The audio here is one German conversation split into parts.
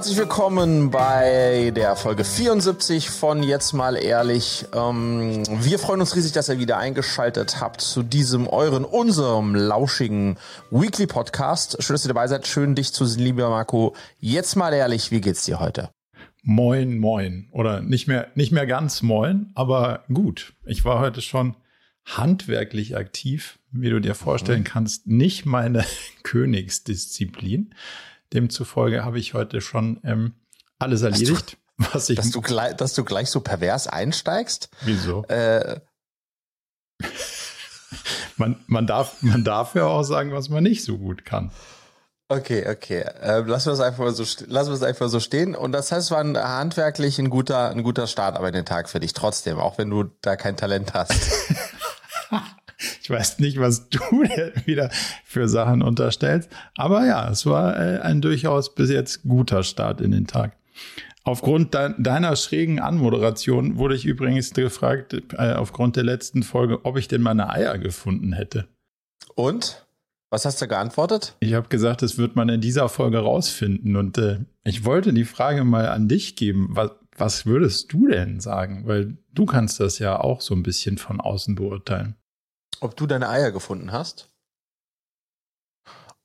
herzlich willkommen bei der Folge 74 von Jetzt mal ehrlich. Ähm, wir freuen uns riesig, dass ihr wieder eingeschaltet habt zu diesem euren, unserem lauschigen Weekly Podcast. Schön, dass ihr dabei seid. Schön, dich zu sehen, lieber Marco. Jetzt mal ehrlich, wie geht's dir heute? Moin, moin. Oder nicht mehr, nicht mehr ganz moin, aber gut. Ich war heute schon handwerklich aktiv, wie du dir vorstellen mhm. kannst. Nicht meine Königsdisziplin. Demzufolge habe ich heute schon ähm, alles erledigt, du, was ich. Dass du, gleich, dass du gleich so pervers einsteigst? Wieso? Äh, man, man, darf, man darf ja auch sagen, was man nicht so gut kann. Okay, okay. Äh, lassen wir es einfach so, lassen wir es einfach so stehen. Und das heißt, es war ein handwerklich ein guter, ein guter Start aber in den Tag für dich trotzdem, auch wenn du da kein Talent hast. Ich weiß nicht, was du wieder für Sachen unterstellst. Aber ja, es war äh, ein durchaus bis jetzt guter Start in den Tag. Aufgrund de deiner schrägen Anmoderation wurde ich übrigens gefragt, äh, aufgrund der letzten Folge, ob ich denn meine Eier gefunden hätte. Und? Was hast du geantwortet? Ich habe gesagt, das wird man in dieser Folge rausfinden. Und äh, ich wollte die Frage mal an dich geben. Was, was würdest du denn sagen? Weil du kannst das ja auch so ein bisschen von außen beurteilen. Ob du deine Eier gefunden hast?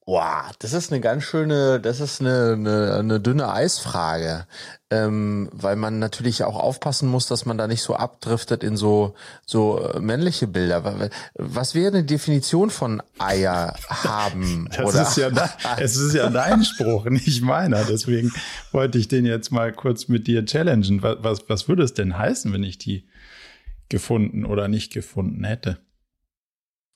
Wow, das ist eine ganz schöne, das ist eine, eine, eine dünne Eisfrage, ähm, weil man natürlich auch aufpassen muss, dass man da nicht so abdriftet in so so äh, männliche Bilder. Was wäre eine Definition von Eier haben? Das oder? ist ja, es ist ja dein Spruch, nicht meiner. Deswegen wollte ich den jetzt mal kurz mit dir challengen. Was, was, was würde es denn heißen, wenn ich die gefunden oder nicht gefunden hätte?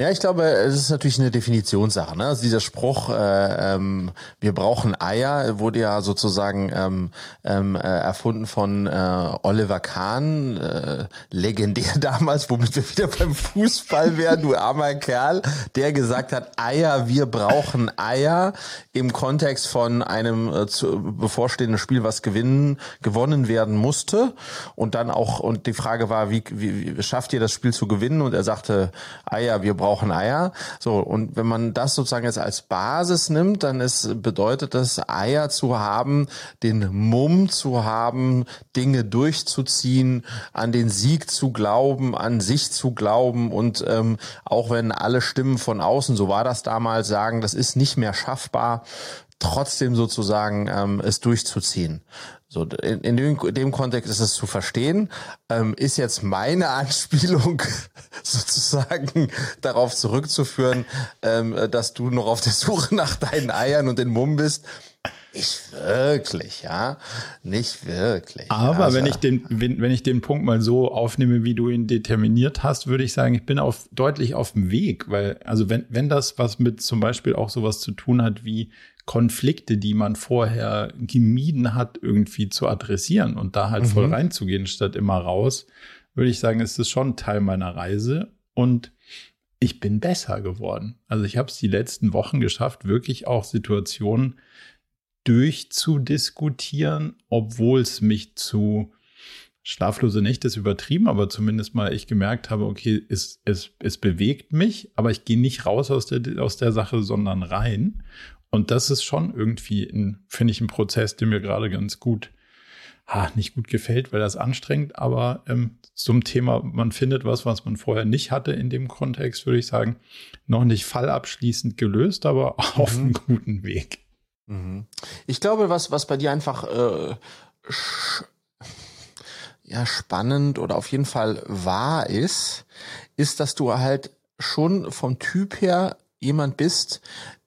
Ja, ich glaube, es ist natürlich eine Definitionssache. Ne? Also dieser Spruch, äh, ähm, wir brauchen Eier, wurde ja sozusagen ähm, ähm, äh, erfunden von äh, Oliver Kahn, äh, legendär damals, womit wir wieder beim Fußball wären, du armer Kerl, der gesagt hat, Eier, wir brauchen Eier im Kontext von einem äh, zu, bevorstehenden Spiel, was gewinnen, gewonnen werden musste. Und dann auch, und die Frage war, wie, wie, wie schafft ihr das Spiel zu gewinnen? Und er sagte, Eier, wir brauchen Eier. So, und wenn man das sozusagen jetzt als Basis nimmt, dann ist, bedeutet das, Eier zu haben, den Mumm zu haben, Dinge durchzuziehen, an den Sieg zu glauben, an sich zu glauben und ähm, auch wenn alle Stimmen von außen, so war das damals, sagen, das ist nicht mehr schaffbar, trotzdem sozusagen ähm, es durchzuziehen. So, in, in dem, dem Kontext ist es zu verstehen. Ähm, ist jetzt meine Anspielung sozusagen darauf zurückzuführen, ähm, dass du noch auf der Suche nach deinen Eiern und den Mumm bist. Nicht wirklich, ja. Nicht wirklich. Aber also, wenn ich den, wenn, wenn ich den Punkt mal so aufnehme, wie du ihn determiniert hast, würde ich sagen, ich bin auf, deutlich auf dem Weg, weil, also wenn, wenn das was mit zum Beispiel auch sowas zu tun hat wie Konflikte, die man vorher gemieden hat, irgendwie zu adressieren und da halt mhm. voll reinzugehen, statt immer raus, würde ich sagen, ist es schon Teil meiner Reise und ich bin besser geworden. Also ich habe es die letzten Wochen geschafft, wirklich auch Situationen durchzudiskutieren, obwohl es mich zu schlaflose Nächte ist übertrieben, aber zumindest mal ich gemerkt habe, okay, es, es, es bewegt mich, aber ich gehe nicht raus aus der, aus der Sache, sondern rein. Und das ist schon irgendwie, finde ich, ein Prozess, der mir gerade ganz gut, ha, nicht gut gefällt, weil das anstrengend, aber ähm, zum Thema, man findet was, was man vorher nicht hatte in dem Kontext, würde ich sagen, noch nicht fallabschließend gelöst, aber auf mhm. einem guten Weg. Mhm. Ich glaube, was, was bei dir einfach äh, ja, spannend oder auf jeden Fall wahr ist, ist, dass du halt schon vom Typ her jemand bist,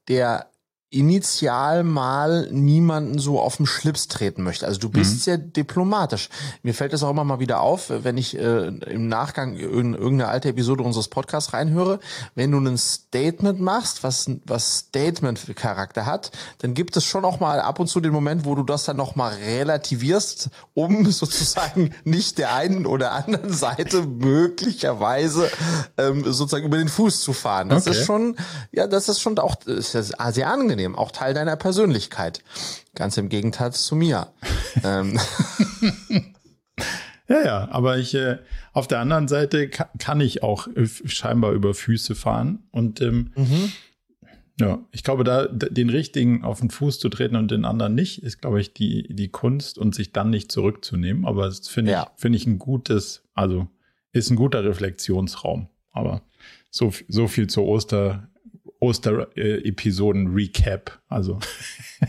der initial mal niemanden so auf den Schlips treten möchte. Also du bist mhm. sehr diplomatisch. Mir fällt es auch immer mal wieder auf, wenn ich äh, im Nachgang in irgendeine alte Episode unseres Podcasts reinhöre, wenn du ein Statement machst, was was Statement-Charakter hat, dann gibt es schon auch mal ab und zu den Moment, wo du das dann noch mal relativierst, um sozusagen nicht der einen oder anderen Seite möglicherweise ähm, sozusagen über den Fuß zu fahren. Das okay. ist schon, ja, das ist schon auch ist sehr angenehm angenehm, auch Teil deiner Persönlichkeit. Ganz im Gegenteil zu mir. Ähm. Ja, ja, aber ich äh, auf der anderen Seite kann, kann ich auch äh, scheinbar über Füße fahren und ähm, mhm. Ja, ich glaube, da den richtigen auf den Fuß zu treten und den anderen nicht, ist, glaube ich, die, die Kunst und sich dann nicht zurückzunehmen. Aber das finde ja. ich, finde ich ein gutes, also ist ein guter Reflexionsraum. Aber so, so viel zur Oster, Oster-Episoden-Recap. Also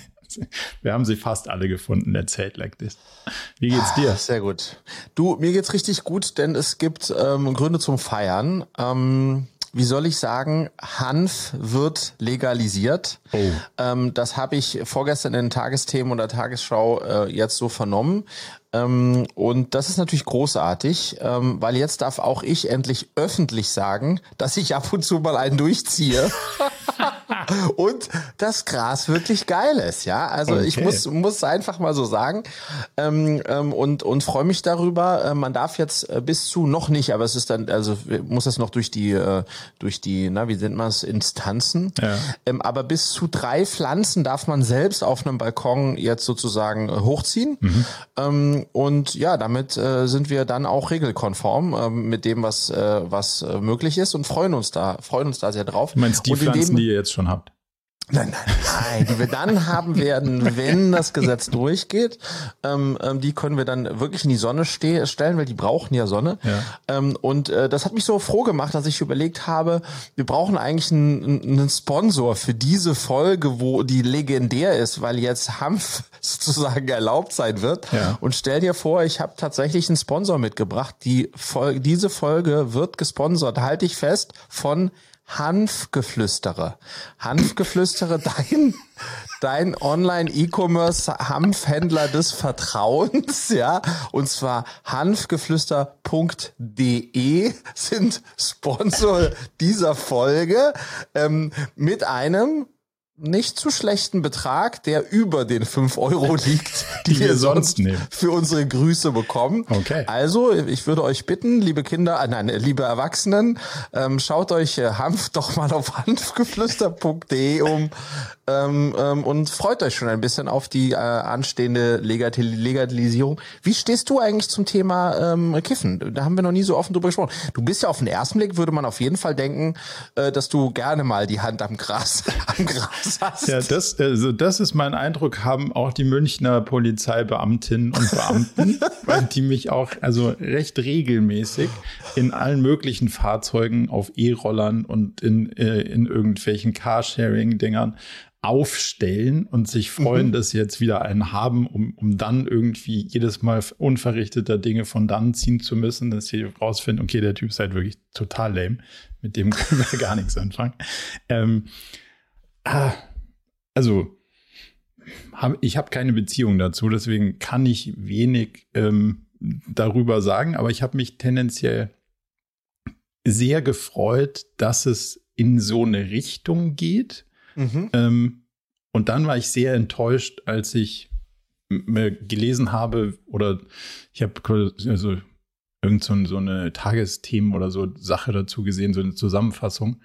wir haben sie fast alle gefunden, erzählt like this. Wie geht's dir? Sehr gut. Du, mir geht's richtig gut, denn es gibt ähm, Gründe zum Feiern. Ähm, wie soll ich sagen, Hanf wird legalisiert. Oh. Ähm, das habe ich vorgestern in den Tagesthemen oder Tagesschau äh, jetzt so vernommen. Ähm, und das ist natürlich großartig, ähm, weil jetzt darf auch ich endlich öffentlich sagen, dass ich ab und zu mal einen durchziehe. und das Gras wirklich geil ist, ja. Also okay. ich muss muss einfach mal so sagen ähm, ähm, und und freue mich darüber. Äh, man darf jetzt äh, bis zu noch nicht, aber es ist dann also muss das noch durch die äh, durch die na wie nennt man es Instanzen. Ja. Ähm, aber bis zu drei Pflanzen darf man selbst auf einem Balkon jetzt sozusagen äh, hochziehen. Mhm. Ähm, und ja, damit äh, sind wir dann auch regelkonform äh, mit dem, was, äh, was äh, möglich ist und freuen uns da, freuen uns da sehr drauf. Du meinst die Pflanzen, die ihr jetzt schon habt? Nein, nein, nein, die wir dann haben werden, wenn das Gesetz durchgeht. Ähm, ähm, die können wir dann wirklich in die Sonne ste stellen, weil die brauchen ja Sonne. Ja. Ähm, und äh, das hat mich so froh gemacht, dass ich überlegt habe, wir brauchen eigentlich einen, einen Sponsor für diese Folge, wo die legendär ist, weil jetzt Hanf sozusagen erlaubt sein wird. Ja. Und stell dir vor, ich habe tatsächlich einen Sponsor mitgebracht. Die Folge, diese Folge wird gesponsert, halte ich fest, von Hanfgeflüstere. Hanfgeflüstere, dein, dein Online-E-Commerce-Hanfhändler des Vertrauens, ja. Und zwar hanfgeflüster.de sind Sponsor dieser Folge ähm, mit einem nicht zu schlechten Betrag, der über den fünf Euro liegt, die, die wir sonst nehmen. für unsere Grüße bekommen. Okay. Also, ich würde euch bitten, liebe Kinder, äh, nein, liebe Erwachsenen, ähm, schaut euch äh, Hanf doch mal auf hanfgeflüster.de um ähm, ähm, und freut euch schon ein bisschen auf die äh, anstehende Legatil Legalisierung. Wie stehst du eigentlich zum Thema ähm, Kiffen? Da haben wir noch nie so offen drüber gesprochen. Du bist ja auf den ersten Blick, würde man auf jeden Fall denken, äh, dass du gerne mal die Hand am Gras, am Gras hast. Ja, das, also das ist mein Eindruck, haben auch die Münchner Polizeibeamtinnen und Beamten, weil die mich auch also recht regelmäßig in allen möglichen Fahrzeugen auf E-Rollern und in, äh, in irgendwelchen Carsharing-Dingern aufstellen und sich freuen, mhm. dass sie jetzt wieder einen haben, um, um dann irgendwie jedes Mal unverrichteter Dinge von dann ziehen zu müssen, dass sie rausfinden, okay, der Typ ist halt wirklich total lame, mit dem können wir gar nichts anfangen. Ähm, Ah, also hab, ich habe keine Beziehung dazu, deswegen kann ich wenig ähm, darüber sagen, aber ich habe mich tendenziell sehr gefreut, dass es in so eine Richtung geht. Mhm. Ähm, und dann war ich sehr enttäuscht, als ich gelesen habe oder ich habe also irgend so, so eine Tagesthemen oder so Sache dazu gesehen, so eine Zusammenfassung.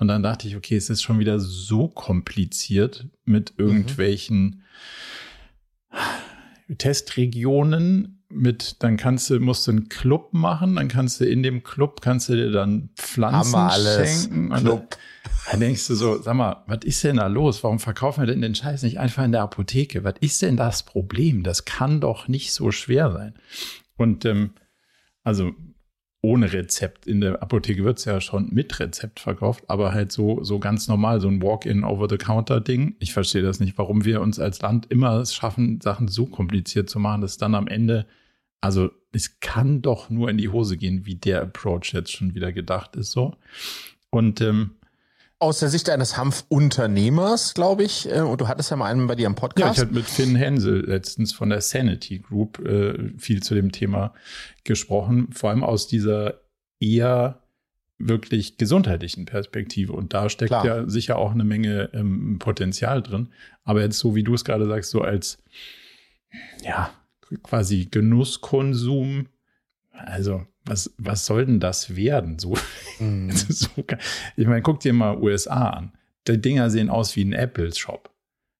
Und dann dachte ich, okay, es ist schon wieder so kompliziert mit mhm. irgendwelchen mhm. Testregionen mit, dann kannst du, musst du einen Club machen, dann kannst du in dem Club, kannst du dir dann Pflanzen alles. schenken. Club. Dann, denkst du so, sag mal, was ist denn da los? Warum verkaufen wir denn den Scheiß nicht einfach in der Apotheke? Was ist denn das Problem? Das kann doch nicht so schwer sein. Und ähm, also ohne Rezept. In der Apotheke wird es ja schon mit Rezept verkauft, aber halt so, so ganz normal, so ein Walk-in Over-the-Counter-Ding. Ich verstehe das nicht, warum wir uns als Land immer es schaffen, Sachen so kompliziert zu machen, dass dann am Ende, also es kann doch nur in die Hose gehen, wie der Approach jetzt schon wieder gedacht ist, so. Und ähm, aus der Sicht eines Hanfunternehmers, glaube ich, äh, und du hattest ja mal einen bei dir im Podcast. Ja, ich hatte mit Finn Hensel letztens von der Sanity Group äh, viel zu dem Thema gesprochen, vor allem aus dieser eher wirklich gesundheitlichen Perspektive. Und da steckt Klar. ja sicher auch eine Menge ähm, Potenzial drin. Aber jetzt so, wie du es gerade sagst, so als, ja, quasi Genusskonsum, also was, was soll denn das werden? So, mm. so ich meine, guck dir mal USA an. Die Dinger sehen aus wie ein Apple-Shop.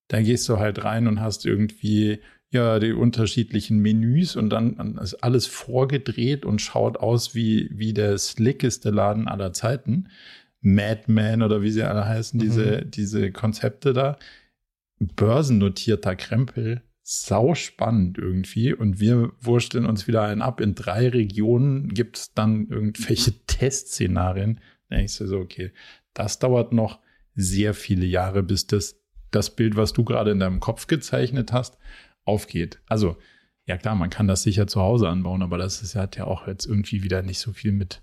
Da gehst du halt rein und hast irgendwie ja die unterschiedlichen Menüs und dann ist alles vorgedreht und schaut aus wie, wie der slickeste Laden aller Zeiten. Madman oder wie sie alle heißen, diese, mhm. diese Konzepte da. Börsennotierter Krempel, sau spannend irgendwie. Und wir wursteln uns wieder einen ab. In drei Regionen gibt es dann irgendwelche Testszenarien. Da denkst du so, okay, das dauert noch sehr viele Jahre, bis das, das Bild, was du gerade in deinem Kopf gezeichnet hast, aufgeht. Also, ja klar, man kann das sicher zu Hause anbauen, aber das ist, hat ja auch jetzt irgendwie wieder nicht so viel mit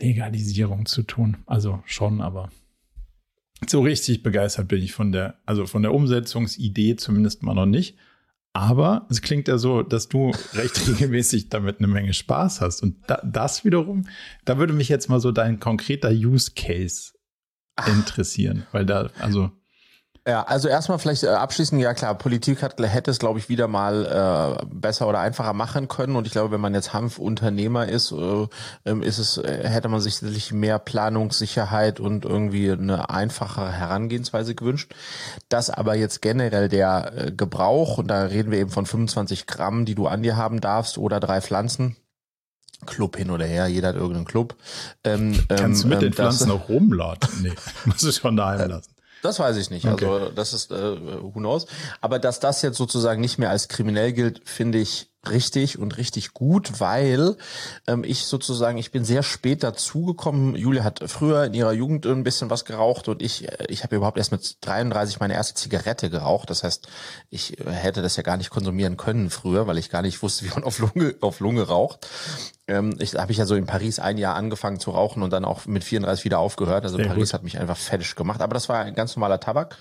Legalisierung zu tun. Also schon, aber so richtig begeistert bin ich von der, also von der Umsetzungsidee zumindest mal noch nicht. Aber es klingt ja so, dass du recht regelmäßig damit eine Menge Spaß hast. Und da, das wiederum, da würde mich jetzt mal so dein konkreter Use Case interessieren, weil da, also ja, also erstmal vielleicht äh, abschließend, ja klar, Politik hat, hätte es, glaube ich, wieder mal äh, besser oder einfacher machen können. Und ich glaube, wenn man jetzt Hanfunternehmer ist, äh, ähm, ist es, äh, hätte man sich sicherlich mehr Planungssicherheit und irgendwie eine einfachere Herangehensweise gewünscht. Dass aber jetzt generell der äh, Gebrauch, und da reden wir eben von 25 Gramm, die du an dir haben darfst, oder drei Pflanzen, Club hin oder her, jeder hat irgendeinen Club. Ähm, Kannst du mit ähm, den Pflanzen auch rumladen? Nee, musst du schon daheim lassen. Das weiß ich nicht. Okay. Also das ist äh, who knows. Aber dass das jetzt sozusagen nicht mehr als kriminell gilt, finde ich richtig und richtig gut, weil ähm, ich sozusagen, ich bin sehr spät dazugekommen. Julia hat früher in ihrer Jugend ein bisschen was geraucht und ich, äh, ich habe überhaupt erst mit 33 meine erste Zigarette geraucht. Das heißt, ich äh, hätte das ja gar nicht konsumieren können früher, weil ich gar nicht wusste, wie man auf Lunge, auf Lunge raucht. Ähm, ich habe ich ja so in Paris ein Jahr angefangen zu rauchen und dann auch mit 34 wieder aufgehört. Also Sehr Paris gut. hat mich einfach fettisch gemacht. Aber das war ein ganz normaler Tabak.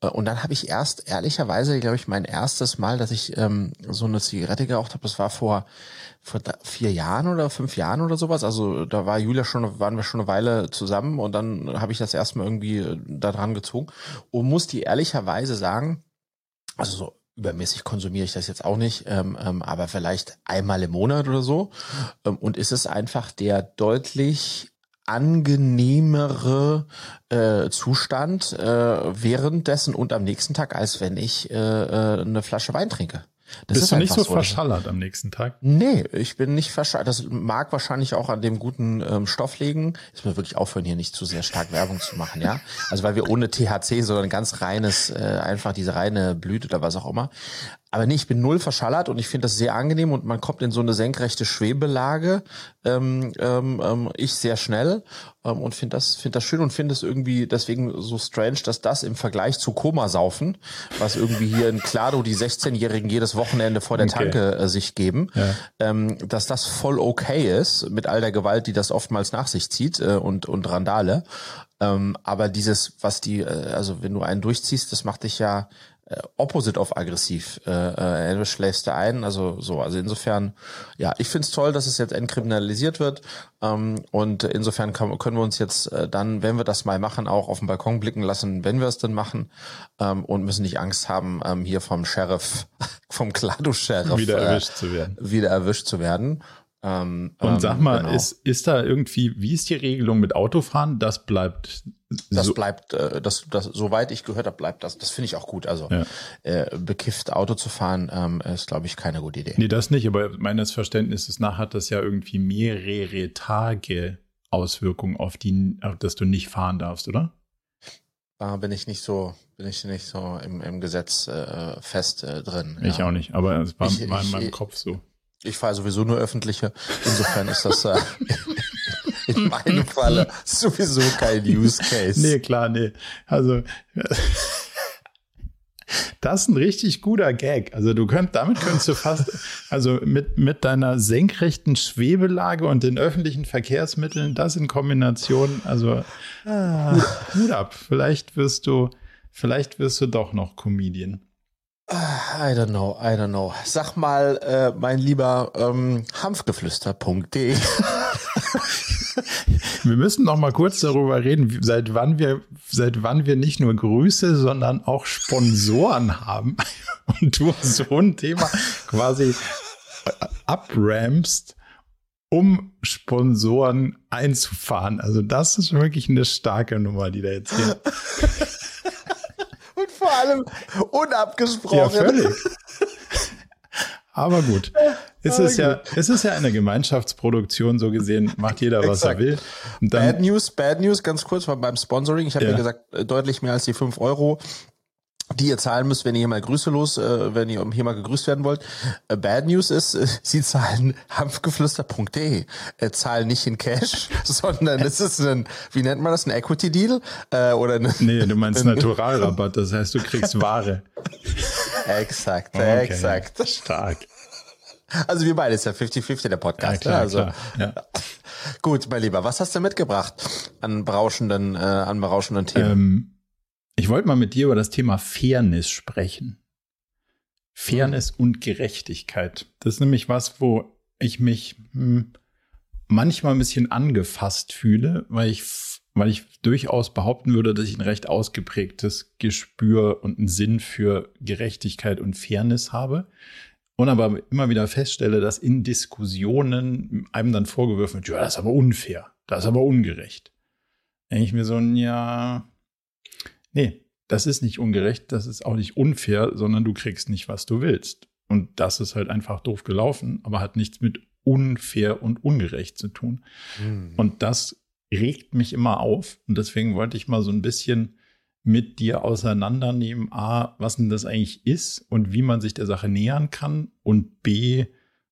Äh, und dann habe ich erst ehrlicherweise, glaube ich, mein erstes Mal, dass ich ähm, so eine Zigarette geraucht habe, das war vor vor vier Jahren oder fünf Jahren oder sowas. Also da war Julia schon, waren wir schon eine Weile zusammen und dann habe ich das erstmal irgendwie äh, da dran gezogen und muss die ehrlicherweise sagen, also so übermäßig konsumiere ich das jetzt auch nicht, ähm, ähm, aber vielleicht einmal im Monat oder so. Ähm, und ist es einfach der deutlich angenehmere äh, Zustand äh, währenddessen und am nächsten Tag, als wenn ich äh, äh, eine Flasche Wein trinke. Das Bist du nicht so verschallert am nächsten Tag? Nee, ich bin nicht verschallert. Das mag wahrscheinlich auch an dem guten ähm, Stoff liegen. Jetzt müssen wir wirklich aufhören, hier nicht zu sehr stark Werbung zu machen, ja. Also weil wir ohne THC, sondern ganz reines, äh, einfach diese reine Blüte oder was auch immer. Aber nee, ich bin null verschallert und ich finde das sehr angenehm und man kommt in so eine senkrechte Schwebelage. Ähm, ähm, ähm ich sehr schnell ähm, und finde das, finde das schön und finde es irgendwie deswegen so strange, dass das im Vergleich zu Komasaufen, was irgendwie hier in Klado die 16-Jährigen jedes Wochenende vor der okay. Tanke äh, sich geben, ja. ähm, dass das voll okay ist mit all der Gewalt, die das oftmals nach sich zieht äh, und, und Randale. Ähm, aber dieses, was die, äh, also wenn du einen durchziehst, das macht dich ja äh, opposite of aggressiv. Äh, äh, schläfst du ein, also so. Also insofern, ja, ich find's toll, dass es jetzt entkriminalisiert wird. Ähm, und insofern kann, können wir uns jetzt äh, dann, wenn wir das mal machen, auch auf den Balkon blicken lassen, wenn wir es denn machen. Ähm, und müssen nicht Angst haben, ähm, hier vom Sheriff, vom Klado-Sheriff wieder erwischt zu werden. Wieder erwischt zu werden. Ähm, und sag mal, genau. ist, ist da irgendwie, wie ist die Regelung mit Autofahren? Das bleibt. Das so bleibt, äh, das, das, soweit ich gehört habe, bleibt das. Das finde ich auch gut. Also ja. äh, bekifft Auto zu fahren, ähm, ist, glaube ich, keine gute Idee. Nee, das nicht, aber meines Verständnisses nach hat das ja irgendwie mehrere Tage Auswirkungen auf die, auf dass du nicht fahren darfst, oder? Da bin ich nicht so, bin ich nicht so im, im Gesetz äh, fest äh, drin. Ich ja. auch nicht, aber es war, ich, war in meinem ich, Kopf so. Ich fahre sowieso nur öffentliche. Insofern ist das äh, in meinem Falle sowieso kein Use Case. Nee, klar, nee. Also das ist ein richtig guter Gag. Also du könnt, damit könntest du fast, also mit, mit deiner senkrechten Schwebelage und den öffentlichen Verkehrsmitteln, das in Kombination, also ah. Hut, ab. Vielleicht wirst du, vielleicht wirst du doch noch Comedian. I don't know, I don't know. Sag mal, äh, mein lieber ähm, Hanfgeflüster.de. wir müssen noch mal kurz darüber reden, seit wann wir, seit wann wir nicht nur Grüße, sondern auch Sponsoren haben. Und du so ein Thema quasi abrampst, um Sponsoren einzufahren. Also das ist wirklich eine starke Nummer, die da jetzt hier. Und vor allem unabgesprochen. Ja, völlig. Aber gut. Es ist, ja, es ist ja eine Gemeinschaftsproduktion, so gesehen, macht jeder, was er will. bad News, Bad News, ganz kurz beim Sponsoring. Ich habe ja. ja gesagt, äh, deutlich mehr als die fünf Euro die ihr zahlen müsst, wenn ihr hier mal Grüße los, äh, wenn ihr hier mal gegrüßt werden wollt. Äh, Bad News ist, äh, sie zahlen hanfgeflüster.de, äh, zahlen nicht in Cash, sondern es ist ein, wie nennt man das, ein Equity Deal? Äh, oder ein, nee, du meinst Naturalrabatt, das heißt, du kriegst Ware. exakt, okay. exakt. Stark. Also wir beide ist ja 50-50 der Podcast. Ja, klar, also. Klar, ja. Gut, mein Lieber, was hast du mitgebracht an berauschenden, äh, an berauschenden Themen? Ähm ich wollte mal mit dir über das Thema Fairness sprechen. Fairness mhm. und Gerechtigkeit. Das ist nämlich was, wo ich mich hm, manchmal ein bisschen angefasst fühle, weil ich, weil ich durchaus behaupten würde, dass ich ein recht ausgeprägtes Gespür und einen Sinn für Gerechtigkeit und Fairness habe. Und aber immer wieder feststelle, dass in Diskussionen einem dann vorgeworfen wird, ja, das ist aber unfair, das ist aber ungerecht. Denke ich mir so, ja, nee, das ist nicht ungerecht, das ist auch nicht unfair, sondern du kriegst nicht, was du willst. Und das ist halt einfach doof gelaufen, aber hat nichts mit unfair und ungerecht zu tun. Mhm. Und das regt mich immer auf. Und deswegen wollte ich mal so ein bisschen mit dir auseinandernehmen, a, was denn das eigentlich ist und wie man sich der Sache nähern kann und b,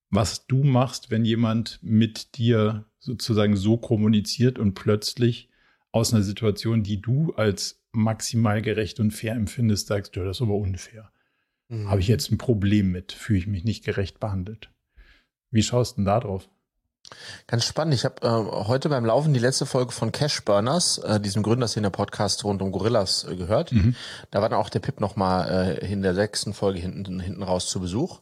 was du machst, wenn jemand mit dir sozusagen so kommuniziert und plötzlich aus einer Situation, die du als maximal gerecht und fair empfindest, sagst du, das ist aber unfair. Mhm. Habe ich jetzt ein Problem mit, fühle ich mich nicht gerecht behandelt. Wie schaust du denn da drauf? Ganz spannend. Ich habe äh, heute beim Laufen die letzte Folge von Cash Burners, äh, diesem Gründerszene Podcast rund um Gorillas, äh, gehört. Mhm. Da war dann auch der Pip nochmal äh, in der sechsten Folge hinten, hinten raus zu Besuch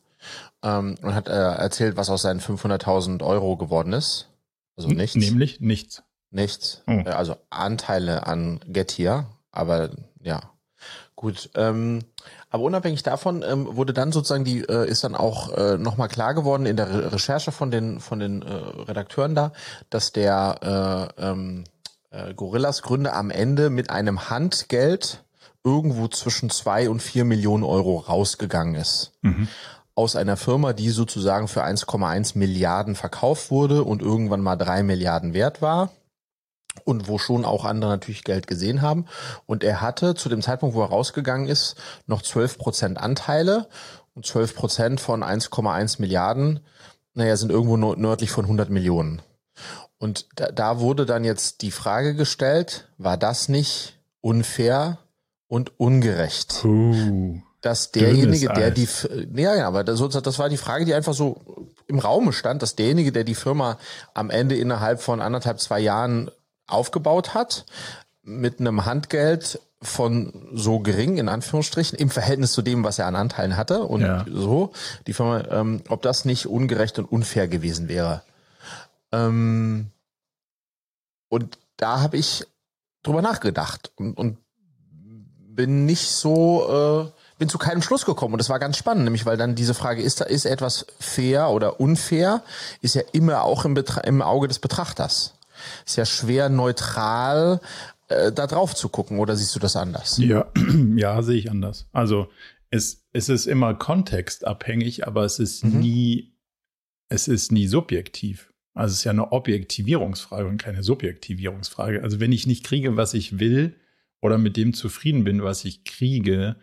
ähm, und hat äh, erzählt, was aus seinen 500.000 Euro geworden ist. Also nichts. Nämlich nichts. Nichts. Oh. Äh, also Anteile an Getir, aber ja, gut. Ähm, aber unabhängig davon ähm, wurde dann sozusagen die äh, ist dann auch äh, nochmal klar geworden in der Re Recherche von den von den äh, Redakteuren da, dass der äh, ähm, äh, Gorillas Gründer am Ende mit einem Handgeld irgendwo zwischen zwei und vier Millionen Euro rausgegangen ist. Mhm. Aus einer Firma, die sozusagen für 1,1 Milliarden verkauft wurde und irgendwann mal drei Milliarden wert war und wo schon auch andere natürlich Geld gesehen haben. Und er hatte zu dem Zeitpunkt, wo er rausgegangen ist, noch 12 Prozent Anteile und 12 Prozent von 1,1 Milliarden, naja, sind irgendwo nördlich von 100 Millionen. Und da, da wurde dann jetzt die Frage gestellt, war das nicht unfair und ungerecht? Uh, dass derjenige, der die, ja, ja, aber das, das war die Frage, die einfach so im Raume stand, dass derjenige, der die Firma am Ende innerhalb von anderthalb, zwei Jahren aufgebaut hat mit einem Handgeld von so gering in Anführungsstrichen im Verhältnis zu dem, was er an Anteilen hatte und ja. so die Firma, ähm, ob das nicht ungerecht und unfair gewesen wäre. Ähm, und da habe ich drüber nachgedacht und, und bin nicht so, äh, bin zu keinem Schluss gekommen und das war ganz spannend, nämlich weil dann diese Frage ist, da ist etwas fair oder unfair, ist ja immer auch im, Betra im Auge des Betrachters ist ja schwer neutral äh, da drauf zu gucken. Oder siehst du das anders? Ja, ja, sehe ich anders. Also es, es ist immer kontextabhängig, aber es ist mhm. nie, es ist nie subjektiv. Also es ist ja eine Objektivierungsfrage und keine Subjektivierungsfrage. Also wenn ich nicht kriege, was ich will, oder mit dem zufrieden bin, was ich kriege,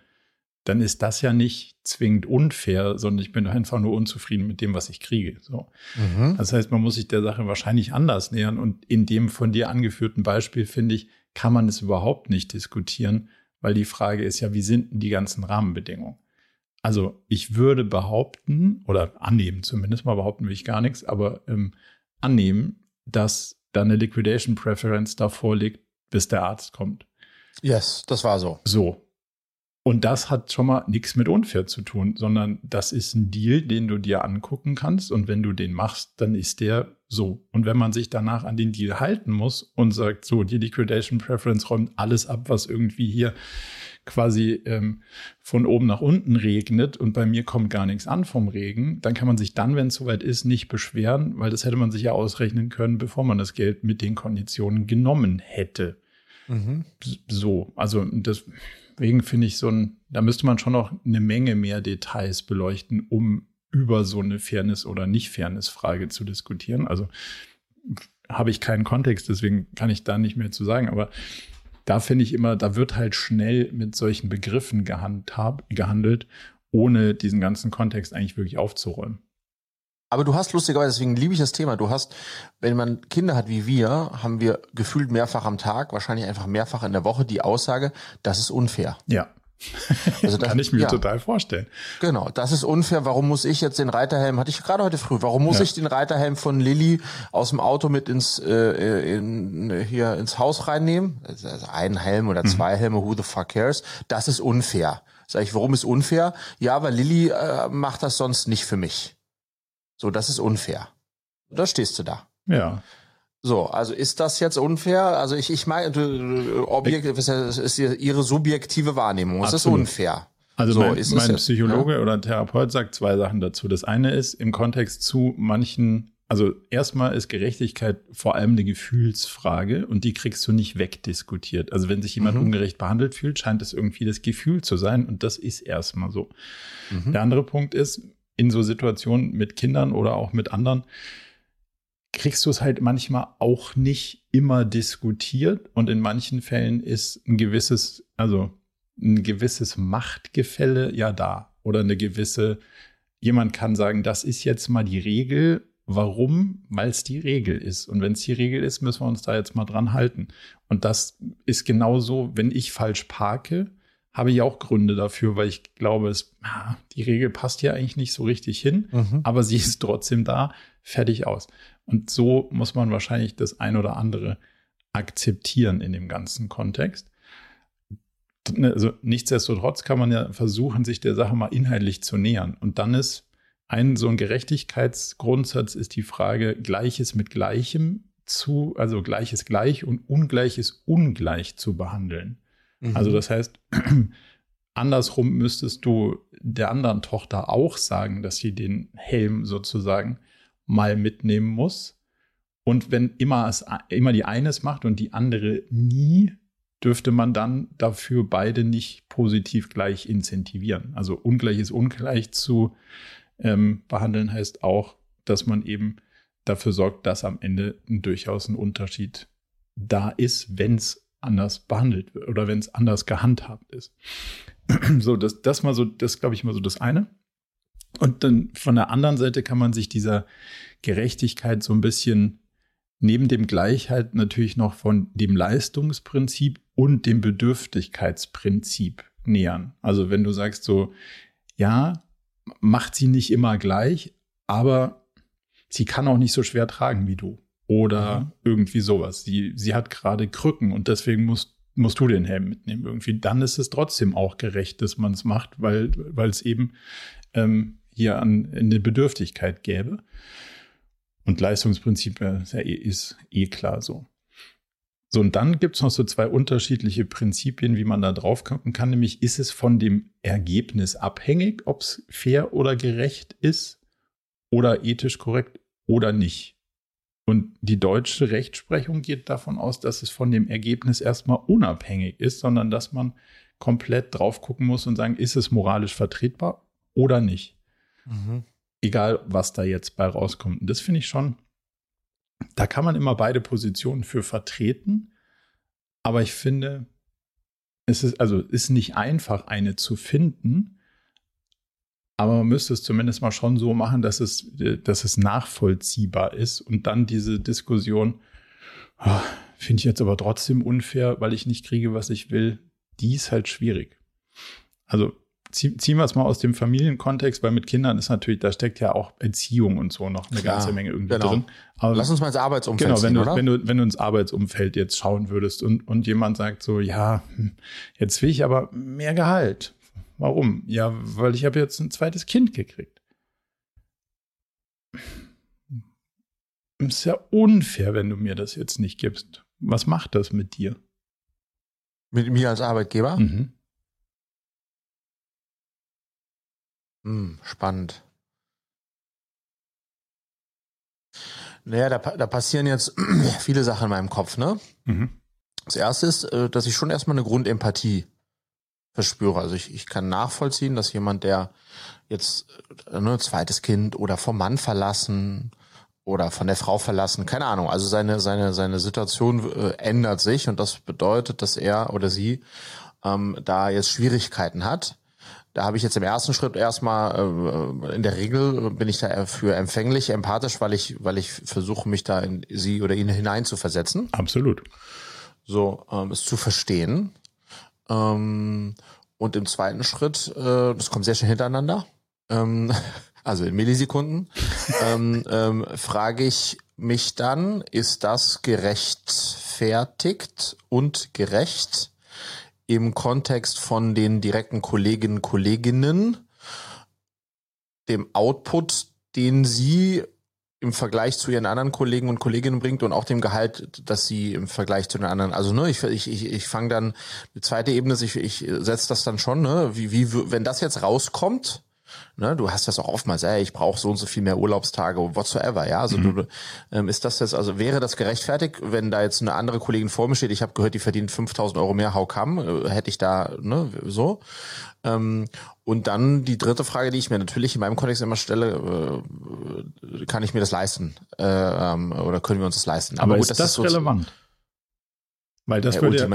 dann ist das ja nicht zwingend unfair, sondern ich bin einfach nur unzufrieden mit dem, was ich kriege. So. Mhm. Das heißt, man muss sich der Sache wahrscheinlich anders nähern. Und in dem von dir angeführten Beispiel, finde ich, kann man es überhaupt nicht diskutieren, weil die Frage ist ja, wie sind denn die ganzen Rahmenbedingungen? Also ich würde behaupten, oder annehmen zumindest, mal behaupten will ich gar nichts, aber ähm, annehmen, dass da eine Liquidation Preference davor liegt, bis der Arzt kommt. Yes, das war so. So. Und das hat schon mal nichts mit unfair zu tun, sondern das ist ein Deal, den du dir angucken kannst. Und wenn du den machst, dann ist der so. Und wenn man sich danach an den Deal halten muss und sagt, so, die Liquidation Preference räumt alles ab, was irgendwie hier quasi ähm, von oben nach unten regnet und bei mir kommt gar nichts an vom Regen, dann kann man sich dann, wenn es soweit ist, nicht beschweren, weil das hätte man sich ja ausrechnen können, bevor man das Geld mit den Konditionen genommen hätte. Mhm. So, also das Deswegen finde ich so ein, da müsste man schon noch eine Menge mehr Details beleuchten, um über so eine Fairness- oder Nicht-Fairness-Frage zu diskutieren. Also habe ich keinen Kontext, deswegen kann ich da nicht mehr zu sagen. Aber da finde ich immer, da wird halt schnell mit solchen Begriffen gehandelt, ohne diesen ganzen Kontext eigentlich wirklich aufzuräumen. Aber du hast lustigerweise, deswegen liebe ich das Thema, du hast, wenn man Kinder hat wie wir, haben wir gefühlt mehrfach am Tag, wahrscheinlich einfach mehrfach in der Woche die Aussage, das ist unfair. Ja. Also das, Kann ich mir ja. total vorstellen. Genau, das ist unfair. Warum muss ich jetzt den Reiterhelm, hatte ich gerade heute früh, warum muss ja. ich den Reiterhelm von Lilly aus dem Auto mit ins äh, in, hier ins Haus reinnehmen? Also ein Helm oder mhm. zwei mhm. Helme, who the fuck cares? Das ist unfair. Sag ich, warum ist unfair? Ja, weil Lilly äh, macht das sonst nicht für mich. So, das ist unfair. Da stehst du da. Ja. So, also ist das jetzt unfair? Also ich, ich meine, Objekt ist, ist ihre subjektive Wahrnehmung. Es ist unfair. Also so, mein, mein Psychologe ja? oder Therapeut sagt zwei Sachen dazu. Das eine ist im Kontext zu manchen, also erstmal ist Gerechtigkeit vor allem eine Gefühlsfrage und die kriegst du nicht wegdiskutiert. Also wenn sich jemand mhm. ungerecht behandelt fühlt, scheint es irgendwie das Gefühl zu sein und das ist erstmal so. Mhm. Der andere Punkt ist, in so Situationen mit Kindern oder auch mit anderen, kriegst du es halt manchmal auch nicht immer diskutiert und in manchen Fällen ist ein gewisses, also ein gewisses Machtgefälle ja da oder eine gewisse, jemand kann sagen, das ist jetzt mal die Regel. Warum? Weil es die Regel ist. Und wenn es die Regel ist, müssen wir uns da jetzt mal dran halten. Und das ist genauso, wenn ich falsch parke, habe ich auch Gründe dafür, weil ich glaube, es, die Regel passt ja eigentlich nicht so richtig hin, mhm. aber sie ist trotzdem da, fertig aus. Und so muss man wahrscheinlich das ein oder andere akzeptieren in dem ganzen Kontext. Also nichtsdestotrotz kann man ja versuchen, sich der Sache mal inhaltlich zu nähern. Und dann ist ein so ein Gerechtigkeitsgrundsatz ist die Frage, Gleiches mit Gleichem zu, also Gleiches gleich und Ungleiches ungleich zu behandeln. Mhm. Also das heißt, andersrum müsstest du der anderen Tochter auch sagen, dass sie den Helm sozusagen mal mitnehmen muss. Und wenn immer, es, immer die eine es macht und die andere nie, dürfte man dann dafür beide nicht positiv gleich incentivieren. Also Ungleiches ungleich zu ähm, behandeln heißt auch, dass man eben dafür sorgt, dass am Ende durchaus ein Unterschied da ist, wenn es anders behandelt wird oder wenn es anders gehandhabt ist. so, das, das mal so, das glaube ich mal so das eine. Und dann von der anderen Seite kann man sich dieser Gerechtigkeit so ein bisschen neben dem Gleichheit natürlich noch von dem Leistungsprinzip und dem Bedürftigkeitsprinzip nähern. Also wenn du sagst so, ja, macht sie nicht immer gleich, aber sie kann auch nicht so schwer tragen wie du oder mhm. irgendwie sowas. Sie, sie hat gerade Krücken und deswegen musst, musst du den Helm mitnehmen irgendwie. Dann ist es trotzdem auch gerecht, dass man es macht, weil, weil es eben ähm, hier an eine Bedürftigkeit gäbe. Und Leistungsprinzip ist, ja eh, ist eh klar so. So, und dann gibt es noch so zwei unterschiedliche Prinzipien, wie man da drauf gucken kann. Nämlich, ist es von dem Ergebnis abhängig, ob es fair oder gerecht ist oder ethisch korrekt oder nicht. Und die deutsche Rechtsprechung geht davon aus, dass es von dem Ergebnis erstmal unabhängig ist, sondern dass man komplett drauf gucken muss und sagen, ist es moralisch vertretbar oder nicht. Mhm. Egal, was da jetzt bei rauskommt. Und das finde ich schon, da kann man immer beide Positionen für vertreten. Aber ich finde, es ist, also ist nicht einfach, eine zu finden. Aber man müsste es zumindest mal schon so machen, dass es, dass es nachvollziehbar ist und dann diese Diskussion, oh, finde ich jetzt aber trotzdem unfair, weil ich nicht kriege, was ich will, die ist halt schwierig. Also ziehen wir es mal aus dem Familienkontext, weil mit Kindern ist natürlich, da steckt ja auch Erziehung und so noch eine Klar, ganze Menge irgendwie genau. drin. Aber Lass uns mal ins Arbeitsumfeld Genau, wenn, du, oder? wenn du, wenn du ins Arbeitsumfeld jetzt schauen würdest und, und jemand sagt so, ja, hm, jetzt will ich aber mehr Gehalt. Warum? Ja, weil ich habe jetzt ein zweites Kind gekriegt. Ist ja unfair, wenn du mir das jetzt nicht gibst. Was macht das mit dir? Mit mir als Arbeitgeber? Mhm. Hm, spannend. Naja, da, da passieren jetzt viele Sachen in meinem Kopf, ne? Mhm. Das erste ist, äh, dass ich schon erstmal eine Grundempathie verspüre. Also ich, ich kann nachvollziehen, dass jemand, der jetzt äh, ne, zweites Kind oder vom Mann verlassen oder von der Frau verlassen, keine Ahnung. Also seine seine seine Situation äh, ändert sich und das bedeutet, dass er oder sie ähm, da jetzt Schwierigkeiten hat. Da habe ich jetzt im ersten Schritt erstmal, äh, in der Regel bin ich da für empfänglich, empathisch, weil ich, weil ich versuche, mich da in sie oder ihn hinein zu versetzen. Absolut. So, ähm, es zu verstehen. Ähm, und im zweiten Schritt, äh, das kommt sehr schnell hintereinander, ähm, also in Millisekunden, ähm, ähm, frage ich mich dann, ist das gerechtfertigt und gerecht im Kontext von den direkten Kolleginnen Kolleginnen, dem Output, den sie im Vergleich zu ihren anderen Kollegen und Kolleginnen bringt und auch dem Gehalt, das sie im Vergleich zu den anderen. Also ne, ich ich ich, ich fange dann die zweite Ebene, ich ich setze das dann schon, ne, wie wie wenn das jetzt rauskommt, Ne, du hast das auch oftmals, ey, ich brauche so und so viel mehr Urlaubstage, whatsoever, ja. Also mhm. du, ähm, ist das jetzt, also wäre das gerechtfertigt, wenn da jetzt eine andere Kollegin vor mir steht, ich habe gehört, die verdient 5000 Euro mehr, how come? Äh, hätte ich da, ne, so. Ähm, und dann die dritte Frage, die ich mir natürlich in meinem Kontext immer stelle, äh, kann ich mir das leisten? Äh, ähm, oder können wir uns das leisten? Aber, Aber gut, ist das, das ist so relevant? Weil das ja, würde ja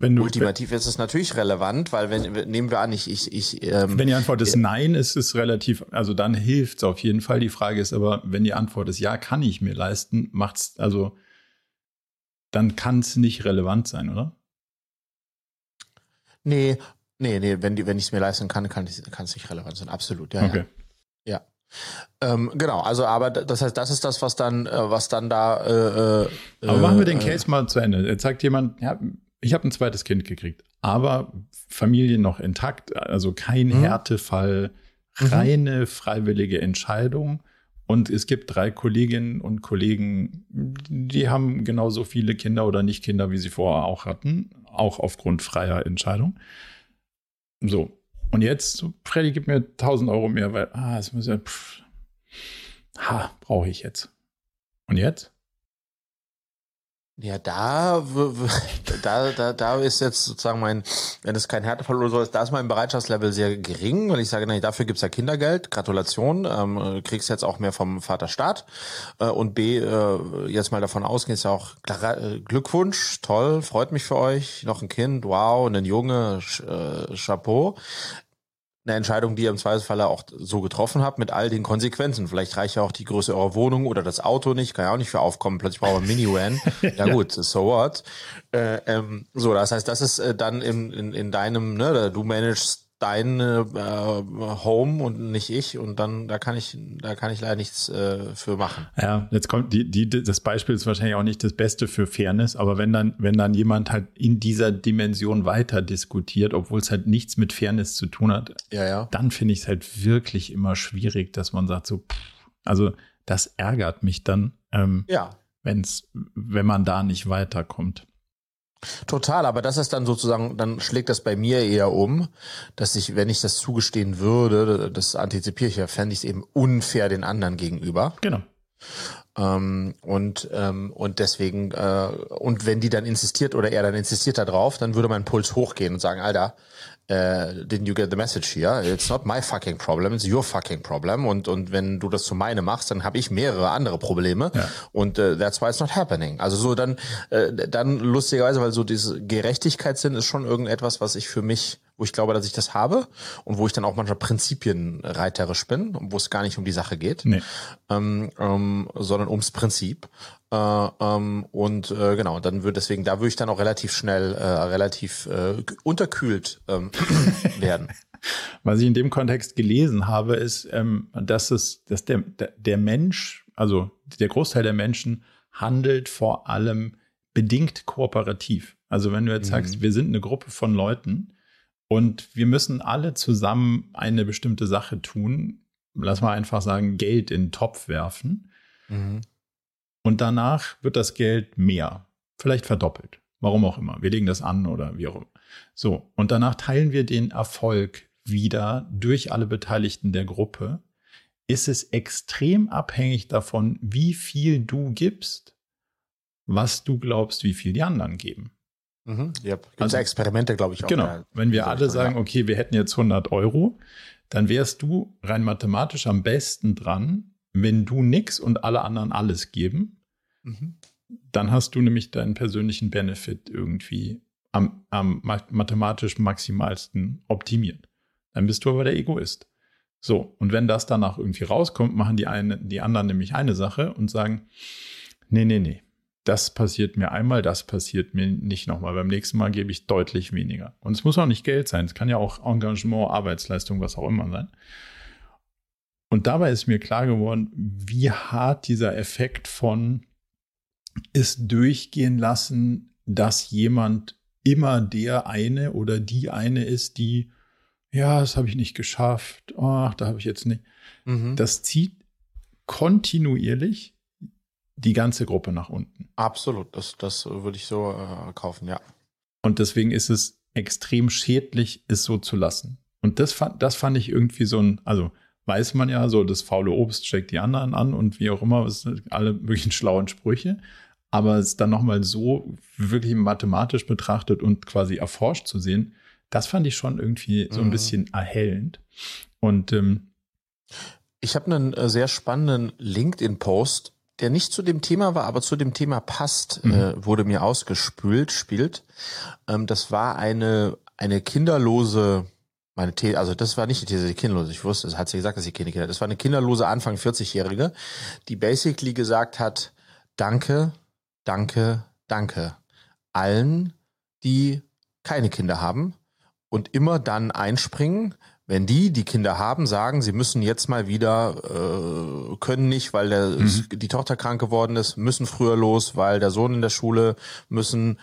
wenn du, Ultimativ ist es natürlich relevant, weil wenn nehmen wir an, ich ich ich ähm, wenn die Antwort ist äh, nein, ist es relativ, also dann hilft es auf jeden Fall. Die Frage ist aber, wenn die Antwort ist ja, kann ich mir leisten, macht's also dann kann es nicht relevant sein, oder? Nee, nee, nee, wenn die wenn ich es mir leisten kann, kann es nicht relevant sein, absolut. Ja, okay. ja. ja. Ähm, genau, also aber das heißt, das ist das, was dann, äh, was dann da. Äh, äh, aber machen wir den äh, Case mal zu Ende. Jetzt sagt jemand, ja, ich habe ein zweites Kind gekriegt, aber Familie noch intakt, also kein mhm. Härtefall, mhm. reine freiwillige Entscheidung. Und es gibt drei Kolleginnen und Kollegen, die haben genauso viele Kinder oder nicht Kinder, wie sie vorher auch hatten, auch aufgrund freier Entscheidung. So. Und jetzt, Freddy, gib mir 1000 Euro mehr, weil, ah, es muss ja, pff, ha, brauche ich jetzt. Und jetzt? Ja, da, da, da, da ist jetzt sozusagen mein, wenn es kein Härtefall oder so ist, da ist mein Bereitschaftslevel sehr gering, weil ich sage, nee, dafür gibt's ja Kindergeld, Gratulation, ähm, kriegst jetzt auch mehr vom Vaterstaat. Äh, und B, äh, jetzt mal davon ausgehen, ist ja auch äh, Glückwunsch, toll, freut mich für euch, noch ein Kind, wow, ein Junge, äh, Chapeau eine Entscheidung, die ihr im Zweifelsfalle auch so getroffen habt, mit all den Konsequenzen. Vielleicht reicht ja auch die Größe eurer Wohnung oder das Auto nicht, kann ja auch nicht für aufkommen. Plötzlich brauchen wir ein Minivan. ja gut, so what. Äh, ähm, so, das heißt, das ist äh, dann in, in, in deinem, ne, du managst dein äh, Home und nicht ich und dann da kann ich da kann ich leider nichts äh, für machen. Ja, jetzt kommt die die das Beispiel ist wahrscheinlich auch nicht das Beste für Fairness, aber wenn dann wenn dann jemand halt in dieser Dimension weiter diskutiert, obwohl es halt nichts mit Fairness zu tun hat, ja, ja. dann finde ich es halt wirklich immer schwierig, dass man sagt so, pff, also das ärgert mich dann, ähm, ja. wenn's wenn man da nicht weiterkommt. Total, aber das ist dann sozusagen, dann schlägt das bei mir eher um, dass ich, wenn ich das zugestehen würde, das antizipiere ich ja, fände ich es eben unfair den anderen gegenüber. Genau. Ähm, und ähm, und deswegen äh, und wenn die dann insistiert oder er dann insistiert darauf, dann würde mein Puls hochgehen und sagen, Alter, äh, didn't you get the message here? It's not my fucking problem, it's your fucking problem. Und, und wenn du das zu meine machst, dann habe ich mehrere andere Probleme. Ja. Und äh, that's why it's not happening. Also so dann, äh, dann lustigerweise, weil so diese Gerechtigkeitssinn ist schon irgendetwas, was ich für mich, wo ich glaube, dass ich das habe und wo ich dann auch manchmal prinzipienreiterisch bin, wo es gar nicht um die Sache geht, nee. ähm, ähm, sondern ums Prinzip. Äh, ähm, und äh, genau, dann würde deswegen, da würde ich dann auch relativ schnell, äh, relativ äh, unterkühlt ähm, werden. Was ich in dem Kontext gelesen habe, ist, ähm, dass es, dass der, der Mensch, also der Großteil der Menschen handelt vor allem bedingt kooperativ. Also wenn du jetzt mhm. sagst, wir sind eine Gruppe von Leuten und wir müssen alle zusammen eine bestimmte Sache tun, lass mal einfach sagen, Geld in den Topf werfen. Mhm und danach wird das Geld mehr, vielleicht verdoppelt. Warum auch immer. Wir legen das an oder wie auch immer. So, und danach teilen wir den Erfolg wieder durch alle Beteiligten der Gruppe. Ist es extrem abhängig davon, wie viel du gibst, was du glaubst, wie viel die anderen geben. Mhm, yep. Gibt also, Experimente, glaube ich, auch. Genau. Wenn wir alle sagen, okay, wir hätten jetzt 100 Euro, dann wärst du rein mathematisch am besten dran, wenn du nix und alle anderen alles geben. Mhm. Dann hast du nämlich deinen persönlichen Benefit irgendwie am, am mathematisch maximalsten optimiert. Dann bist du aber der Egoist. So, und wenn das danach irgendwie rauskommt, machen die, eine, die anderen nämlich eine Sache und sagen, nee, nee, nee, das passiert mir einmal, das passiert mir nicht nochmal. Beim nächsten Mal gebe ich deutlich weniger. Und es muss auch nicht Geld sein, es kann ja auch Engagement, Arbeitsleistung, was auch immer sein. Und dabei ist mir klar geworden, wie hart dieser Effekt von es durchgehen lassen, dass jemand immer der eine oder die eine ist, die ja, das habe ich nicht geschafft, ach, da habe ich jetzt nicht. Mhm. Das zieht kontinuierlich die ganze Gruppe nach unten. Absolut, das, das würde ich so äh, kaufen, ja. Und deswegen ist es extrem schädlich, es so zu lassen. Und das fand, das fand ich irgendwie so ein, also weiß man ja, so das faule Obst steckt die anderen an und wie auch immer, es sind alle möglichen schlauen Sprüche. Aber es dann nochmal so wirklich mathematisch betrachtet und quasi erforscht zu sehen, das fand ich schon irgendwie so ein mhm. bisschen erhellend. Und ähm, ich habe einen äh, sehr spannenden LinkedIn-Post, der nicht zu dem Thema war, aber zu dem Thema passt, mhm. äh, wurde mir ausgespült, spielt. Ähm, das war eine, eine kinderlose, meine These, also das war nicht die These, die kinderlose, ich wusste, es hat sie gesagt, dass sie keine Kinder, das war eine kinderlose Anfang 40-Jährige, die basically gesagt hat, danke, danke, danke allen, die keine Kinder haben, und immer dann einspringen, wenn die, die Kinder haben, sagen, sie müssen jetzt mal wieder, äh, können nicht, weil der, mhm. die Tochter krank geworden ist, müssen früher los, weil der Sohn in der Schule müssen.